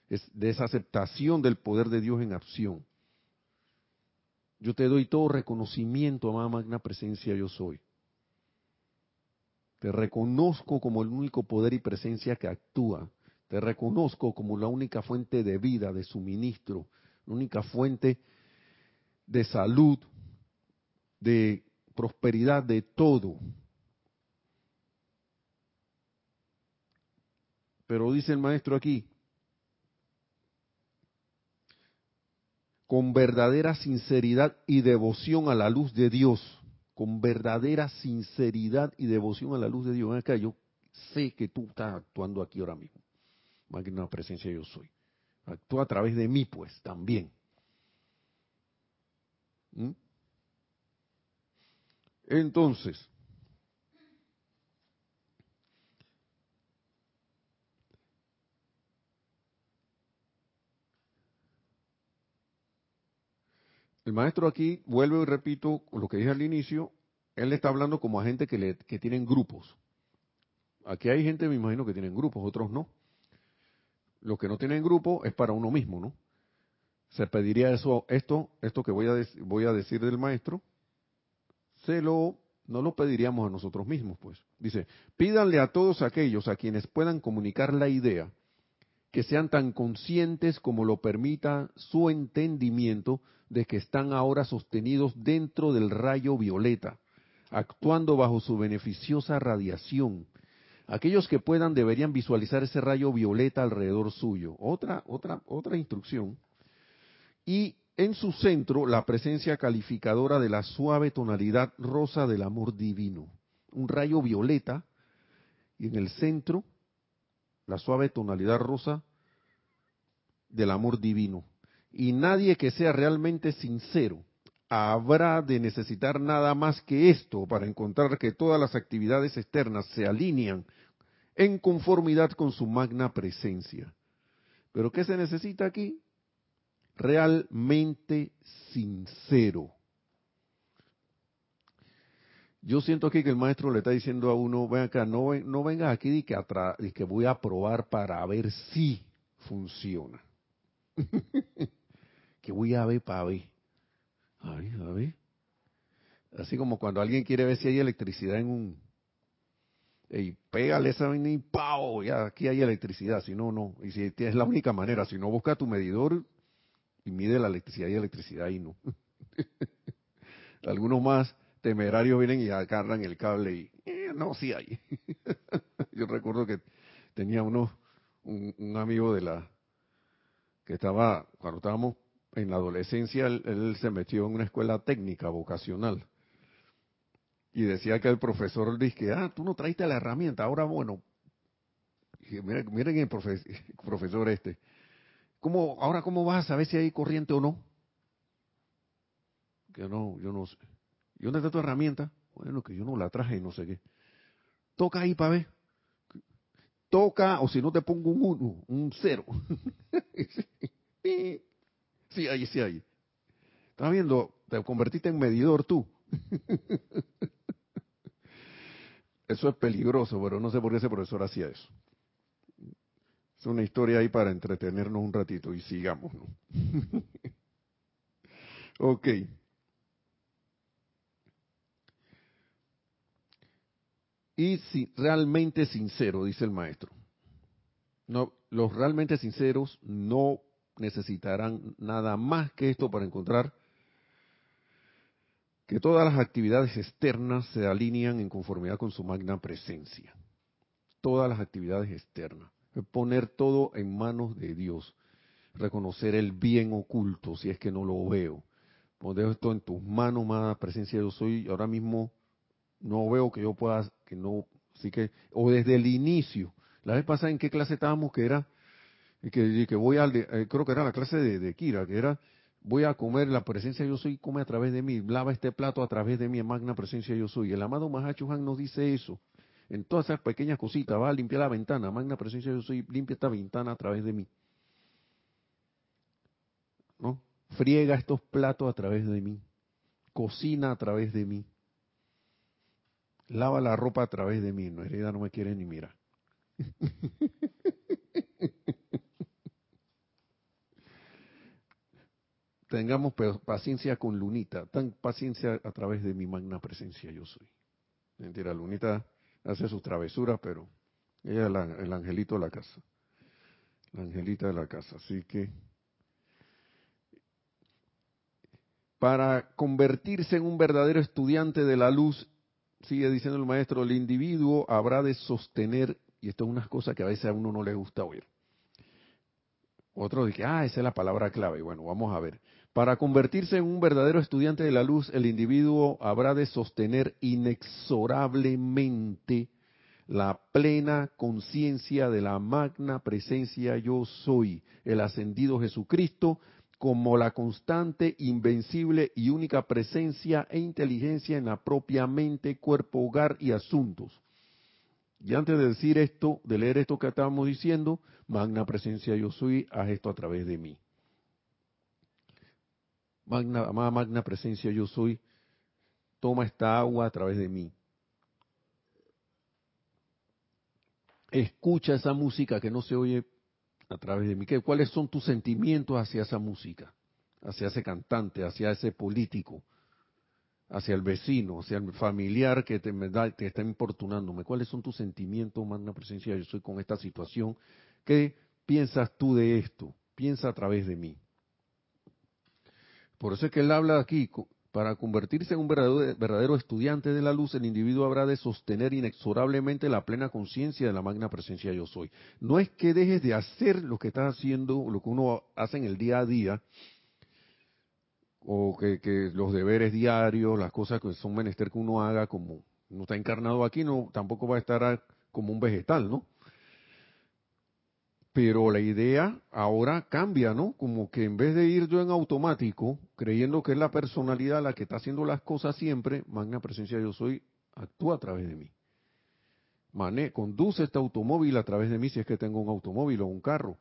Speaker 1: de esa aceptación del poder de Dios en acción. Yo te doy todo reconocimiento, amada magna presencia yo soy. Te reconozco como el único poder y presencia que actúa te reconozco como la única fuente de vida, de suministro, la única fuente de salud, de prosperidad, de todo. Pero dice el maestro aquí, con verdadera sinceridad y devoción a la luz de Dios, con verdadera sinceridad y devoción a la luz de Dios. Acá yo sé que tú estás actuando aquí ahora mismo magna presencia yo soy. Actúa a través de mí, pues, también. ¿Mm? Entonces, el maestro aquí, vuelve y repito lo que dije al inicio, él está hablando como a gente que, le, que tienen grupos. Aquí hay gente, me imagino, que tienen grupos, otros no. Lo que no tienen grupo es para uno mismo, ¿no? Se pediría eso, esto, esto que voy a, voy a decir del maestro, se lo, no lo pediríamos a nosotros mismos, pues. Dice, pídanle a todos aquellos a quienes puedan comunicar la idea que sean tan conscientes como lo permita su entendimiento de que están ahora sostenidos dentro del rayo violeta, actuando bajo su beneficiosa radiación. Aquellos que puedan deberían visualizar ese rayo violeta alrededor suyo. Otra, otra, otra instrucción. Y en su centro la presencia calificadora de la suave tonalidad rosa del amor divino. Un rayo violeta y en el centro la suave tonalidad rosa del amor divino. Y nadie que sea realmente sincero habrá de necesitar nada más que esto para encontrar que todas las actividades externas se alinean en conformidad con su magna presencia. Pero ¿qué se necesita aquí? Realmente sincero. Yo siento aquí que el maestro le está diciendo a uno, ven acá, no, no vengas aquí y que, que voy a probar para ver si funciona. que voy a ver para ver. A ver, a ver. Así como cuando alguien quiere ver si hay electricidad en un... Y pégale esa y ¡pau! Ya aquí hay electricidad, si no, no. Y si es la única manera, si no busca tu medidor y mide la electricidad y electricidad y no. Algunos más temerarios vienen y agarran el cable y eh, no, sí hay. Yo recuerdo que tenía uno, un, amigo de la que estaba, cuando estábamos en la adolescencia, él, se metió en una escuela técnica vocacional. Y decía que el profesor dice ah, tú no traiste la herramienta, ahora bueno, miren, miren el profesor este, ¿cómo, ahora cómo vas a saber si hay corriente o no? Que no, yo no sé. ¿Y dónde está tu herramienta? Bueno, que yo no la traje y no sé qué. Toca ahí para ver. Toca, o si no te pongo un uno, un cero. sí, ahí, sí, ahí. ¿Estás viendo? Te convertiste en medidor tú. Eso es peligroso, pero no sé por qué ese profesor hacía eso. Es una historia ahí para entretenernos un ratito y sigamos, ¿no? ok. y si, realmente sincero, dice el maestro. No, los realmente sinceros no necesitarán nada más que esto para encontrar que todas las actividades externas se alinean en conformidad con su magna presencia. Todas las actividades externas. Poner todo en manos de Dios. Reconocer el bien oculto si es que no lo veo. Poner esto en tus manos, magna presencia. Yo soy ahora mismo no veo que yo pueda, que no, así que, o desde el inicio, la vez pasada en qué clase estábamos que era, que, que voy al, eh, creo que era la clase de, Kira, que era, voy a comer la presencia yo soy, come a través de mí, lava este plato a través de mi magna presencia yo soy. El amado Mahacho Han nos dice eso, en todas esas pequeñas cositas, va a limpiar la ventana, magna presencia yo soy, limpia esta ventana a través de mí. ¿No? Friega estos platos a través de mí, cocina a través de mí lava la ropa a través de mí. No, herida no me quiere ni mirar. Tengamos paciencia con Lunita, tan paciencia a través de mi magna presencia yo soy. Mentira, Lunita hace sus travesuras, pero ella es el angelito de la casa. La angelita de la casa. Así que para convertirse en un verdadero estudiante de la luz sigue diciendo el maestro, el individuo habrá de sostener, y esto es una cosa que a veces a uno no le gusta oír. Otro dice, ah, esa es la palabra clave. Bueno, vamos a ver. Para convertirse en un verdadero estudiante de la luz, el individuo habrá de sostener inexorablemente la plena conciencia de la magna presencia yo soy, el ascendido Jesucristo, como la constante, invencible y única presencia e inteligencia en la propia mente, cuerpo, hogar y asuntos. Y antes de decir esto, de leer esto que estábamos diciendo, magna presencia yo soy, haz esto a través de mí. Magna, amada magna presencia yo soy, toma esta agua a través de mí. Escucha esa música que no se oye a través de mí. ¿Cuáles son tus sentimientos hacia esa música? Hacia ese cantante, hacia ese político, hacia el vecino, hacia el familiar que te, está importunándome. ¿Cuáles son tus sentimientos, magna presencia? Yo soy con esta situación que piensas tú de esto? Piensa a través de mí. Por eso es que él habla aquí, para convertirse en un verdadero, estudiante de la luz, el individuo habrá de sostener inexorablemente la plena conciencia de la magna presencia yo soy. No es que dejes de hacer lo que estás haciendo, lo que uno hace en el día a día, o que, los deberes diarios, las cosas que son menester que uno haga, como uno está encarnado aquí, no tampoco va a estar como un vegetal, ¿no? Pero la idea ahora cambia, ¿no? Como que en vez de ir yo en automático, creyendo que es la personalidad la que está haciendo las cosas siempre, magna presencia yo soy, actúa a través de mí. Mane, conduce este automóvil a través de mí si es que tengo un automóvil o un carro.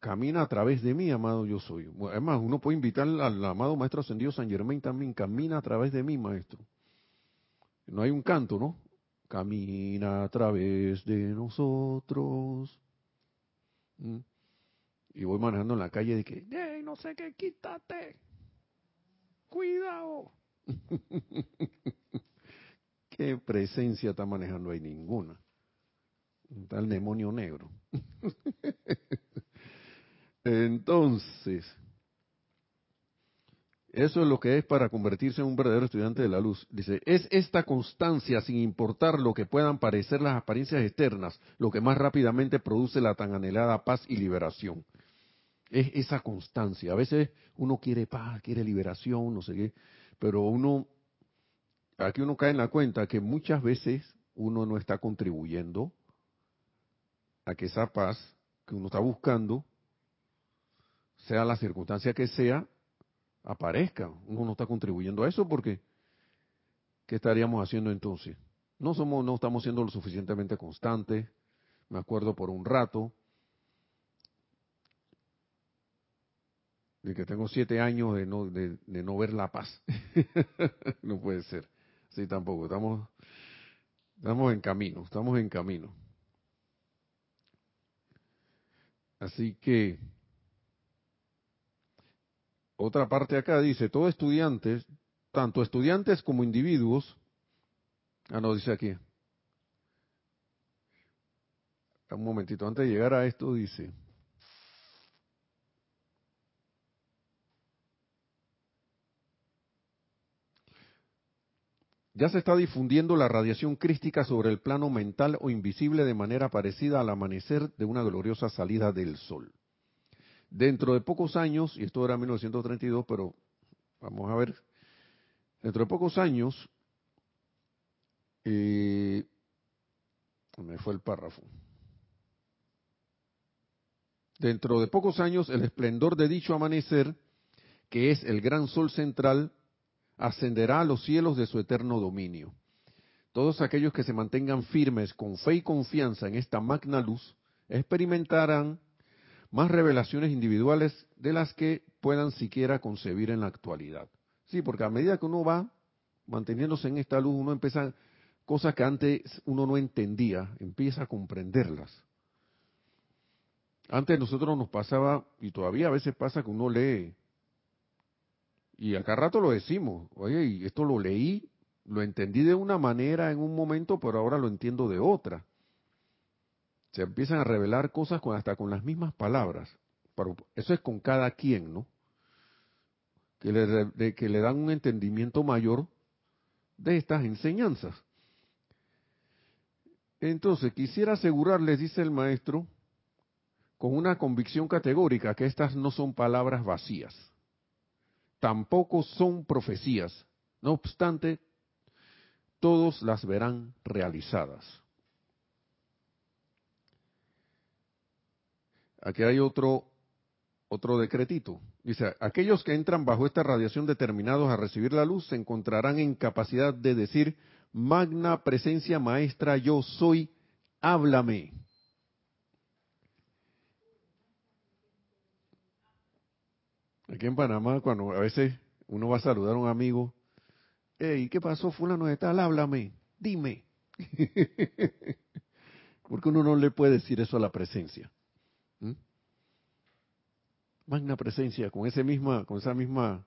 Speaker 1: Camina a través de mí, amado yo soy. Además, uno puede invitar al amado Maestro Ascendido San Germain también, camina a través de mí, Maestro. No hay un canto, ¿no? Camina a través de nosotros. ¿Mm? Y voy manejando en la calle de que, ¡Ey, no sé qué, quítate! ¡Cuidado! ¿Qué presencia está manejando ahí? Ninguna. Está el demonio negro. Entonces, eso es lo que es para convertirse en un verdadero estudiante de la luz. Dice, es esta constancia, sin importar lo que puedan parecer las apariencias externas, lo que más rápidamente produce la tan anhelada paz y liberación. Es esa constancia. A veces uno quiere paz, quiere liberación, no sé qué, pero uno, aquí uno cae en la cuenta que muchas veces uno no está contribuyendo a que esa paz que uno está buscando, sea la circunstancia que sea, aparezca. Uno no está contribuyendo a eso porque ¿qué estaríamos haciendo entonces? No somos, no estamos siendo lo suficientemente constantes. Me acuerdo por un rato de que tengo siete años de no, de, no ver la paz. no puede ser. Sí, tampoco. Estamos, estamos en camino, estamos en camino. Así que otra parte acá dice, todo estudiantes, tanto estudiantes como individuos, ah no, dice aquí, un momentito, antes de llegar a esto dice, Ya se está difundiendo la radiación crística sobre el plano mental o invisible de manera parecida al amanecer de una gloriosa salida del sol. Dentro de pocos años, y esto era 1932, pero vamos a ver, dentro de pocos años, eh, me fue el párrafo. Dentro de pocos años, el esplendor de dicho amanecer, que es el gran sol central, ascenderá a los cielos de su eterno dominio. Todos aquellos que se mantengan firmes con fe y confianza en esta magna luz, experimentarán más revelaciones individuales de las que puedan siquiera concebir en la actualidad. Sí, porque a medida que uno va manteniéndose en esta luz, uno empieza cosas que antes uno no entendía, empieza a comprenderlas. Antes nosotros nos pasaba, y todavía a veces pasa que uno lee, y acá rato lo decimos, oye, y esto lo leí, lo entendí de una manera en un momento, pero ahora lo entiendo de otra se empiezan a revelar cosas hasta con las mismas palabras. Pero eso es con cada quien, ¿no? Que le, que le dan un entendimiento mayor de estas enseñanzas. Entonces, quisiera asegurarles, dice el maestro, con una convicción categórica, que estas no son palabras vacías, tampoco son profecías, no obstante, todos las verán realizadas. Aquí hay otro, otro decretito. Dice, aquellos que entran bajo esta radiación determinados a recibir la luz se encontrarán en capacidad de decir, magna presencia maestra, yo soy, háblame. Aquí en Panamá, cuando a veces uno va a saludar a un amigo, hey, ¿qué pasó fulano de tal? Háblame, dime. Porque uno no le puede decir eso a la presencia. ¿Mm? Magna presencia, con ese misma, con esa misma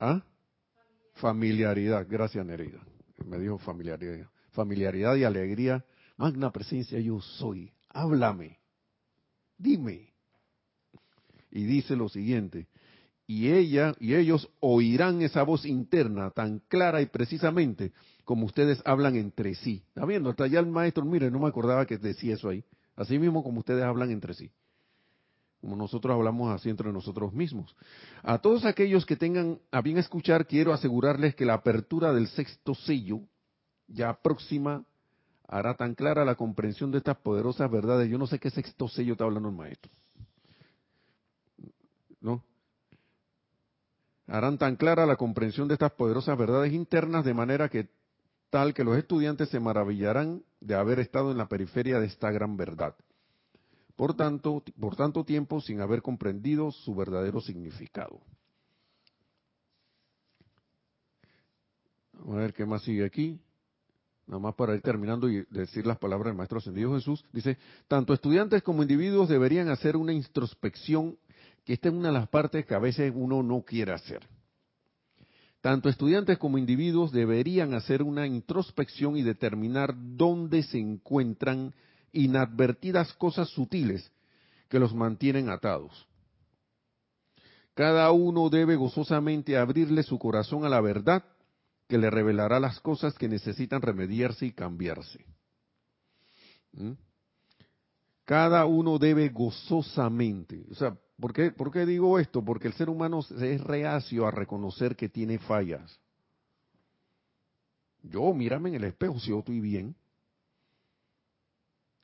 Speaker 1: ¿ah? familiaridad. Gracias, Nereida. Me dijo familiaridad. familiaridad y alegría, magna presencia yo soy, háblame, dime. Y dice lo siguiente, y ella y ellos oirán esa voz interna tan clara y precisamente como ustedes hablan entre sí. ¿Está viendo? Hasta allá el maestro, mire, no me acordaba que decía eso ahí. Así mismo como ustedes hablan entre sí. Como nosotros hablamos así entre nosotros mismos. A todos aquellos que tengan a bien escuchar, quiero asegurarles que la apertura del sexto sello, ya próxima, hará tan clara la comprensión de estas poderosas verdades. Yo no sé qué sexto sello está hablando el maestro. ¿No? harán tan clara la comprensión de estas poderosas verdades internas de manera que tal que los estudiantes se maravillarán de haber estado en la periferia de esta gran verdad. Por tanto, por tanto tiempo sin haber comprendido su verdadero significado. Vamos a ver qué más sigue aquí. Nada más para ir terminando y decir las palabras del Maestro Ascendido Jesús. Dice, tanto estudiantes como individuos deberían hacer una introspección que esta es una de las partes que a veces uno no quiere hacer. Tanto estudiantes como individuos deberían hacer una introspección y determinar dónde se encuentran inadvertidas cosas sutiles que los mantienen atados. Cada uno debe gozosamente abrirle su corazón a la verdad que le revelará las cosas que necesitan remediarse y cambiarse. ¿Mm? Cada uno debe gozosamente, o sea, ¿Por qué, digo esto? Porque el ser humano es reacio a reconocer que tiene fallas. Yo, mírame en el espejo si yo estoy bien.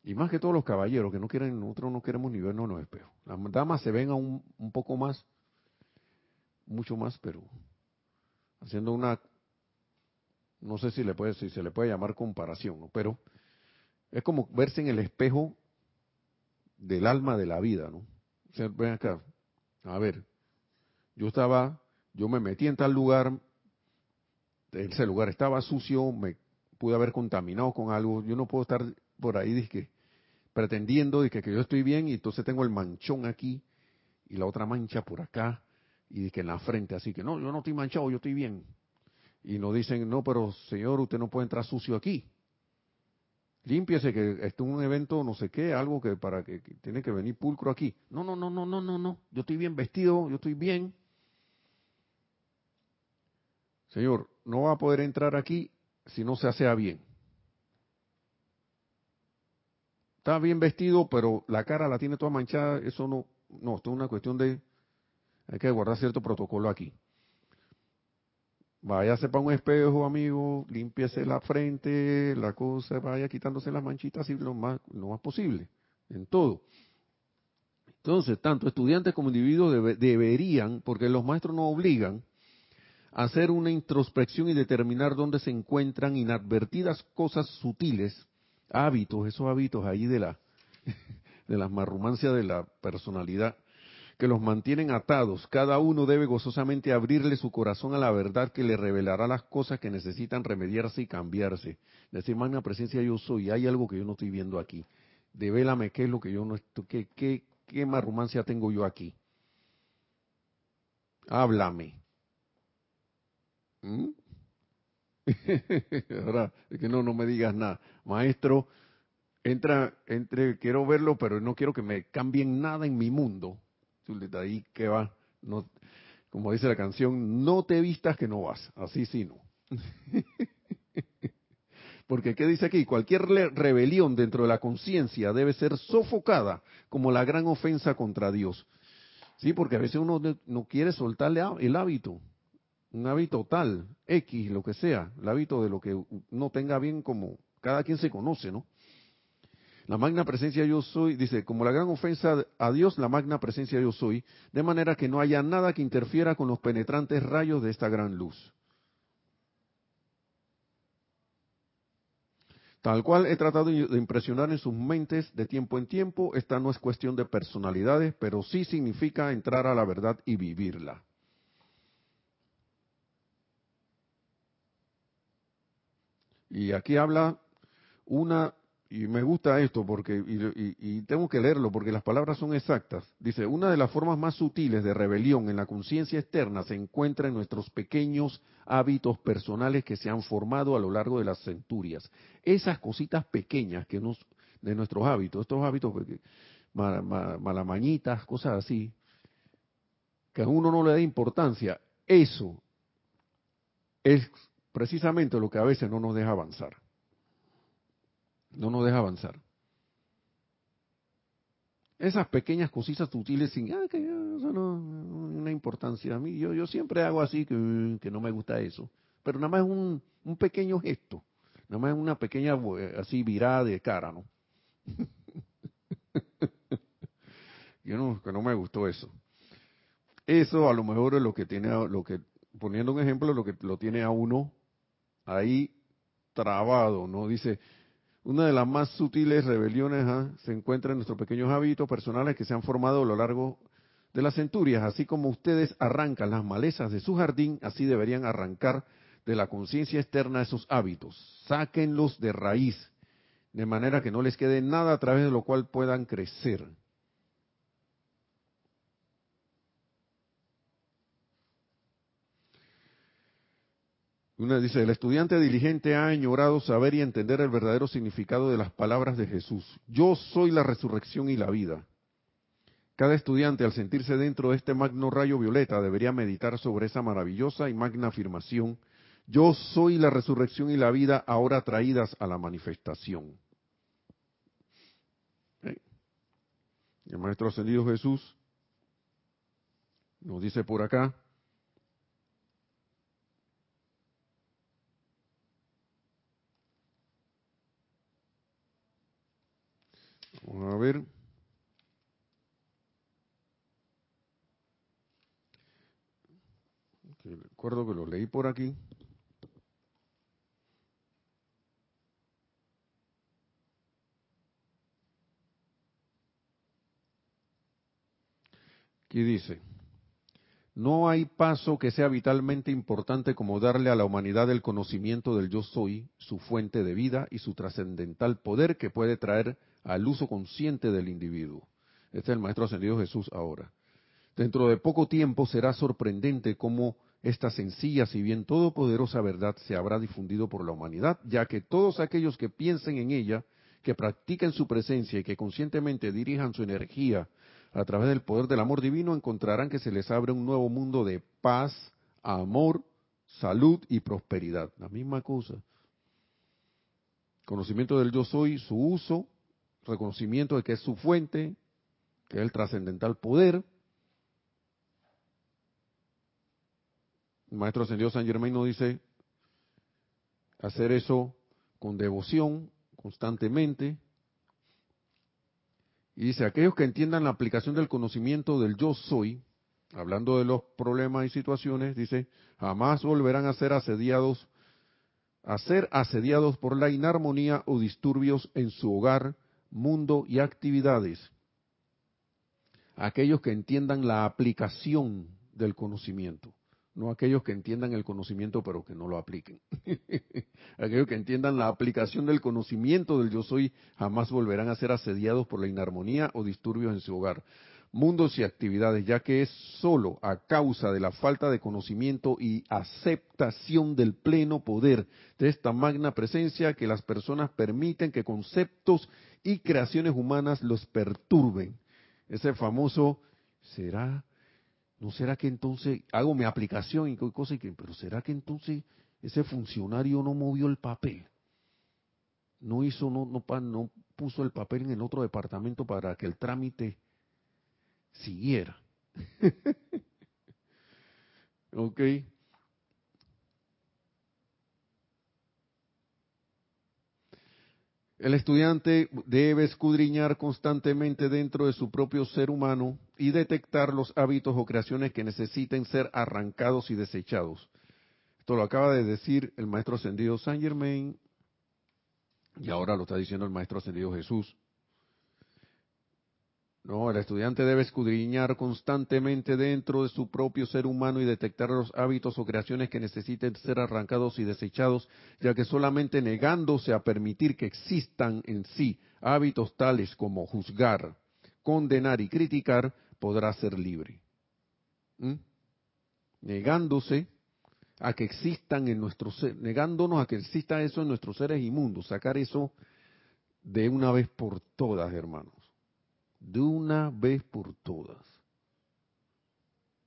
Speaker 1: Y más que todos los caballeros que no quieren, nosotros no queremos ni vernos en los espejos. Las damas se ven aún un poco más, mucho más, pero haciendo una, no sé si le puede, si se le puede llamar comparación, ¿no? pero es como verse en el espejo del alma de la vida, ¿no? Ven acá, a ver, yo estaba, yo me metí en tal lugar, ese lugar estaba sucio, me pude haber contaminado con algo, yo no puedo estar por ahí dizque, pretendiendo que, yo estoy bien y entonces tengo el manchón aquí y la otra mancha por acá y en la frente, así que no, yo no estoy manchado, yo estoy bien. Y nos dicen, no, pero señor, usted no puede entrar sucio aquí límpiese que esto es un evento no sé qué, algo que para que, tiene que venir pulcro aquí. No, no, no, no, no, no, no. Yo estoy bien vestido, yo estoy bien. Señor, no va a poder entrar aquí si no se hace bien. Está bien vestido, pero la cara la tiene toda manchada, eso no, no, esto es una cuestión de, hay que guardar cierto protocolo aquí. Váyase para un espejo, amigo, límpiese la frente, la cosa, vaya quitándose las manchitas y lo más, lo más posible, en todo. Entonces, tanto estudiantes como individuos deberían, porque los maestros nos obligan, hacer una introspección y determinar dónde se encuentran inadvertidas cosas sutiles, hábitos, esos hábitos ahí de la, de las marrumancias de la personalidad, que los mantienen atados. Cada uno debe gozosamente abrirle su corazón a la verdad que le revelará las cosas que necesitan remediarse y cambiarse. Decir, magna presencia yo soy, hay algo que yo no estoy viendo aquí. Devélame qué es lo que yo no estoy, qué, qué, qué marrumancia tengo yo aquí. Háblame. ¿Mm? Ahora, que no, no me digas nada. Maestro, entra, entre, quiero verlo, pero no quiero que me cambien nada en mi mundo ahí que va, no, como dice la canción, no te vistas que no vas, así sí no. Porque ¿qué dice aquí? Cualquier rebelión dentro de la conciencia debe ser sofocada como la gran ofensa contra Dios. Sí, porque a veces uno no quiere soltarle el hábito, un hábito tal, X, lo que sea, el hábito de lo que no tenga bien como cada quien se conoce, ¿no? La magna presencia yo soy, dice, como la gran ofensa a Dios, la magna presencia yo soy, de manera que no haya nada que interfiera con los penetrantes rayos de esta gran luz. Tal cual he tratado de impresionar en sus mentes de tiempo en tiempo, esta no es cuestión de personalidades, pero sí significa entrar a la verdad y vivirla. Y aquí habla una y me gusta esto porque y, tengo que leerlo porque las palabras son exactas. Dice, una de las formas más sutiles de rebelión en la conciencia externa se encuentra en nuestros pequeños hábitos personales que se han formado a lo largo de las centurias. Esas cositas pequeñas que nos de nuestros hábitos, estos hábitos malamañitas, cosas así, que a uno no le da importancia, eso es precisamente lo que a veces no nos deja avanzar. No nos deja avanzar. Esas pequeñas cositas sutiles sin, ah, que eso no, una importancia a mí. Yo, yo siempre hago así, que, no me gusta eso. Pero nada más es un, un pequeño gesto. Nada más es una pequeña, eh, así, virada de cara, ¿no? yo no, que no me gustó eso. Eso a lo mejor es lo que tiene, lo que, poniendo un ejemplo, lo que lo tiene a uno ahí trabado, ¿no? Dice, una de las más sutiles rebeliones ¿ah? se encuentra en nuestros pequeños hábitos personales que se han formado a lo largo de las centurias. Así como ustedes arrancan las malezas de su jardín, así deberían arrancar de la conciencia externa esos hábitos. Sáquenlos de raíz, de manera que no les quede nada a través de lo cual puedan crecer. Una dice, el estudiante diligente ha añorado saber y entender el verdadero significado de las palabras de Jesús. Yo soy la resurrección y la vida. Cada estudiante al sentirse dentro de este magno rayo violeta debería meditar sobre esa maravillosa y magna afirmación. Yo soy la resurrección y la vida ahora traídas a la manifestación. El Maestro Ascendido Jesús nos dice por acá, Vamos a ver. recuerdo que lo leí por aquí. Aquí dice, no hay paso que sea vitalmente importante como darle a la humanidad el conocimiento del yo soy, su fuente de vida y su trascendental poder que puede traer al uso consciente del individuo. Este es el Maestro Ascendido Jesús ahora. Dentro de poco tiempo será sorprendente cómo esta sencilla, si bien todopoderosa verdad se habrá difundido por la humanidad, ya que todos aquellos que piensen en ella, que practiquen su presencia y que conscientemente dirijan su energía a través del poder del amor divino, encontrarán que se les abre un nuevo mundo de paz, amor, salud y prosperidad. La misma cosa. Conocimiento del yo soy, su uso, reconocimiento de que es su fuente, que es el trascendental poder. Maestro Ascendido San Germain nos dice hacer eso con devoción, constantemente. Y dice, aquellos que entiendan la aplicación del conocimiento del yo soy, hablando de los problemas y situaciones, dice, jamás volverán a ser asediados, a ser asediados por la inarmonía o disturbios en su hogar, mundo y actividades. Aquellos que entiendan la aplicación del conocimiento, no aquellos que entiendan el conocimiento pero que no lo apliquen. aquellos que entiendan la aplicación del conocimiento del yo soy jamás volverán a ser asediados por la inarmonía o disturbios en su hogar, mundos y actividades, ya que es sólo a causa de la falta de conocimiento y aceptación del pleno poder de esta magna presencia que las personas permiten que conceptos y creaciones humanas los perturben. Ese famoso, ¿será? ¿No será que entonces hago mi aplicación y cosas? Pero ¿será que entonces ese funcionario no movió el papel? No hizo, no, no, no puso el papel en el otro departamento para que el trámite siguiera. ok. El estudiante debe escudriñar constantemente dentro de su propio ser humano y detectar los hábitos o creaciones que necesiten ser arrancados y desechados. Esto lo acaba de decir el maestro ascendido Saint Germain y ahora lo está diciendo el maestro ascendido Jesús. No, el estudiante debe escudriñar constantemente dentro de su propio ser humano y detectar los hábitos o creaciones que necesiten ser arrancados y desechados, ya que solamente negándose a permitir que existan en sí hábitos tales como juzgar, condenar y criticar, podrá ser libre. ¿Mm? Negándose a que existan en nuestro ser, negándonos a que exista eso en nuestros seres inmundos, sacar eso de una vez por todas, hermanos. De una vez por todas.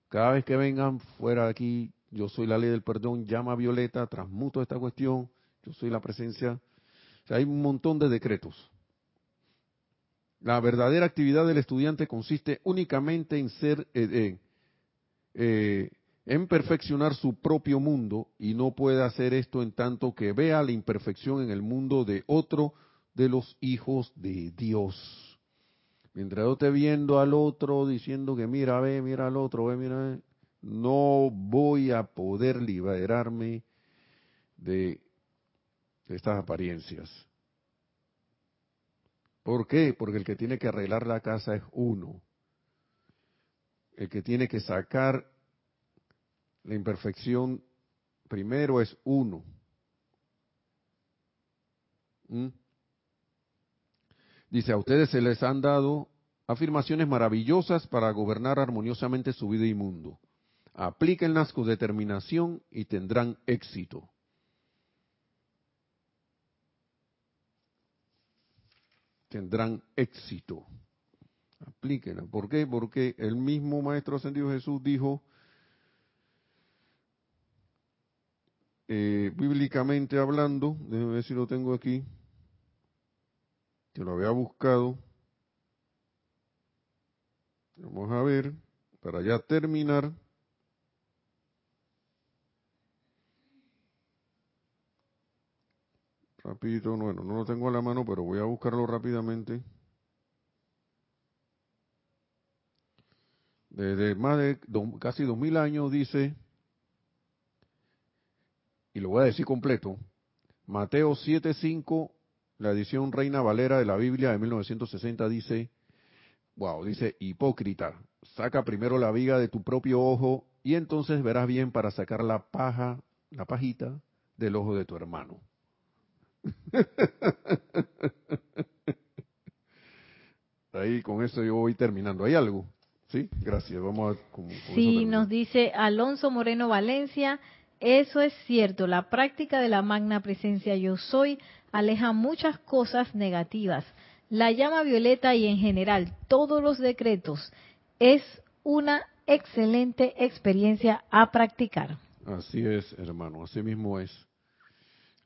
Speaker 1: Cada vez que vengan fuera de aquí, yo soy la ley del perdón, llama a Violeta, transmuto esta cuestión, yo soy la presencia. Hay un montón de decretos. La verdadera actividad del estudiante consiste únicamente en ser, eh, eh, en perfeccionar su propio mundo y no puede hacer esto en tanto que vea la imperfección en el mundo de otro de los hijos de Dios. Mientras yo esté viendo al otro diciendo que mira, ve, mira al otro, ve, mira, no voy a poder liberarme de estas apariencias. ¿Por qué? Porque el que tiene que arreglar la casa es uno. El que tiene que sacar la imperfección primero es uno. ¿Mm? Dice, a ustedes se les han dado afirmaciones maravillosas para gobernar armoniosamente su vida y mundo. Aplíquenlas con determinación y tendrán éxito. Tendrán éxito. Aplíquenla. ¿Por qué? Porque el mismo Maestro Ascendido Jesús dijo, eh, bíblicamente hablando, déjenme ver si lo tengo aquí, que lo había buscado. Vamos a ver, para ya terminar. Rapidito, bueno, no lo tengo a la mano, pero voy a buscarlo rápidamente. Desde más de casi dos mil años dice, y lo voy a decir completo, Mateo 7.5 la edición Reina Valera de la Biblia de 1960 dice, wow, dice, hipócrita, saca primero la viga de tu propio ojo y entonces verás bien para sacar la paja, la pajita del ojo de tu hermano. Ahí con eso yo voy terminando. ¿Hay algo? Sí, gracias. Vamos a.
Speaker 2: sí, nos dice Alonso Moreno Valencia. Eso es cierto. La práctica de la magna presencia yo soy aleja muchas cosas negativas. La llama violeta y en general todos los decretos es una excelente experiencia a practicar.
Speaker 1: Así es, hermano, así mismo es.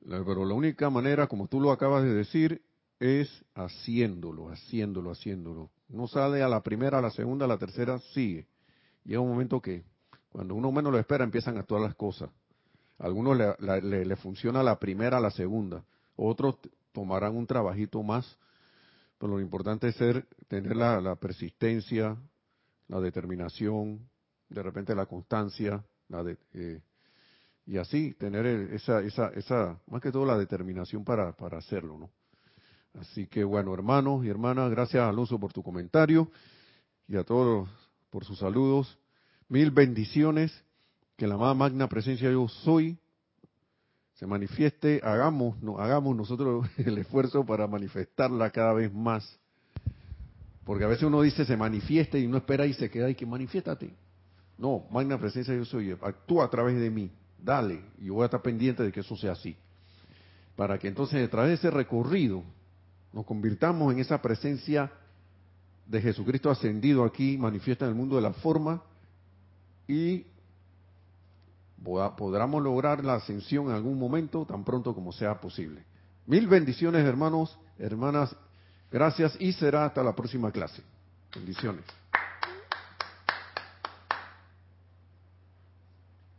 Speaker 1: Pero la única manera, como tú lo acabas de decir, es haciéndolo, haciéndolo, haciéndolo. No sale a la primera, a la segunda, a la tercera, sigue. Llega un momento que, cuando uno menos lo espera, empiezan a actuar las cosas. Algunos le, le funciona la primera, a la segunda. Otros tomarán un trabajito más, pero lo importante es ser, tener la, persistencia, la determinación, de repente la constancia, la de, eh, y así tener esa, esa, esa, más que todo la determinación para, para hacerlo, ¿no? Así que bueno, hermanos y hermanas, gracias Alonso por tu comentario y a todos por sus saludos. Mil bendiciones, que la más magna presencia yo soy se manifieste, hagamos, hagamos nosotros el esfuerzo para manifestarla cada vez más. Porque a veces uno dice se manifieste y no espera y se queda y que manifiéstate. No, magna presencia yo soy, actúa a través de mí, dale, y voy a estar pendiente de que eso sea así. Para que entonces a través de ese recorrido nos convirtamos en esa presencia de Jesucristo ascendido aquí, manifiesta en el mundo de la forma, y podamos lograr la ascensión en algún momento, tan pronto como sea posible. Mil bendiciones, hermanos, hermanas. Gracias y será hasta la próxima clase. Bendiciones.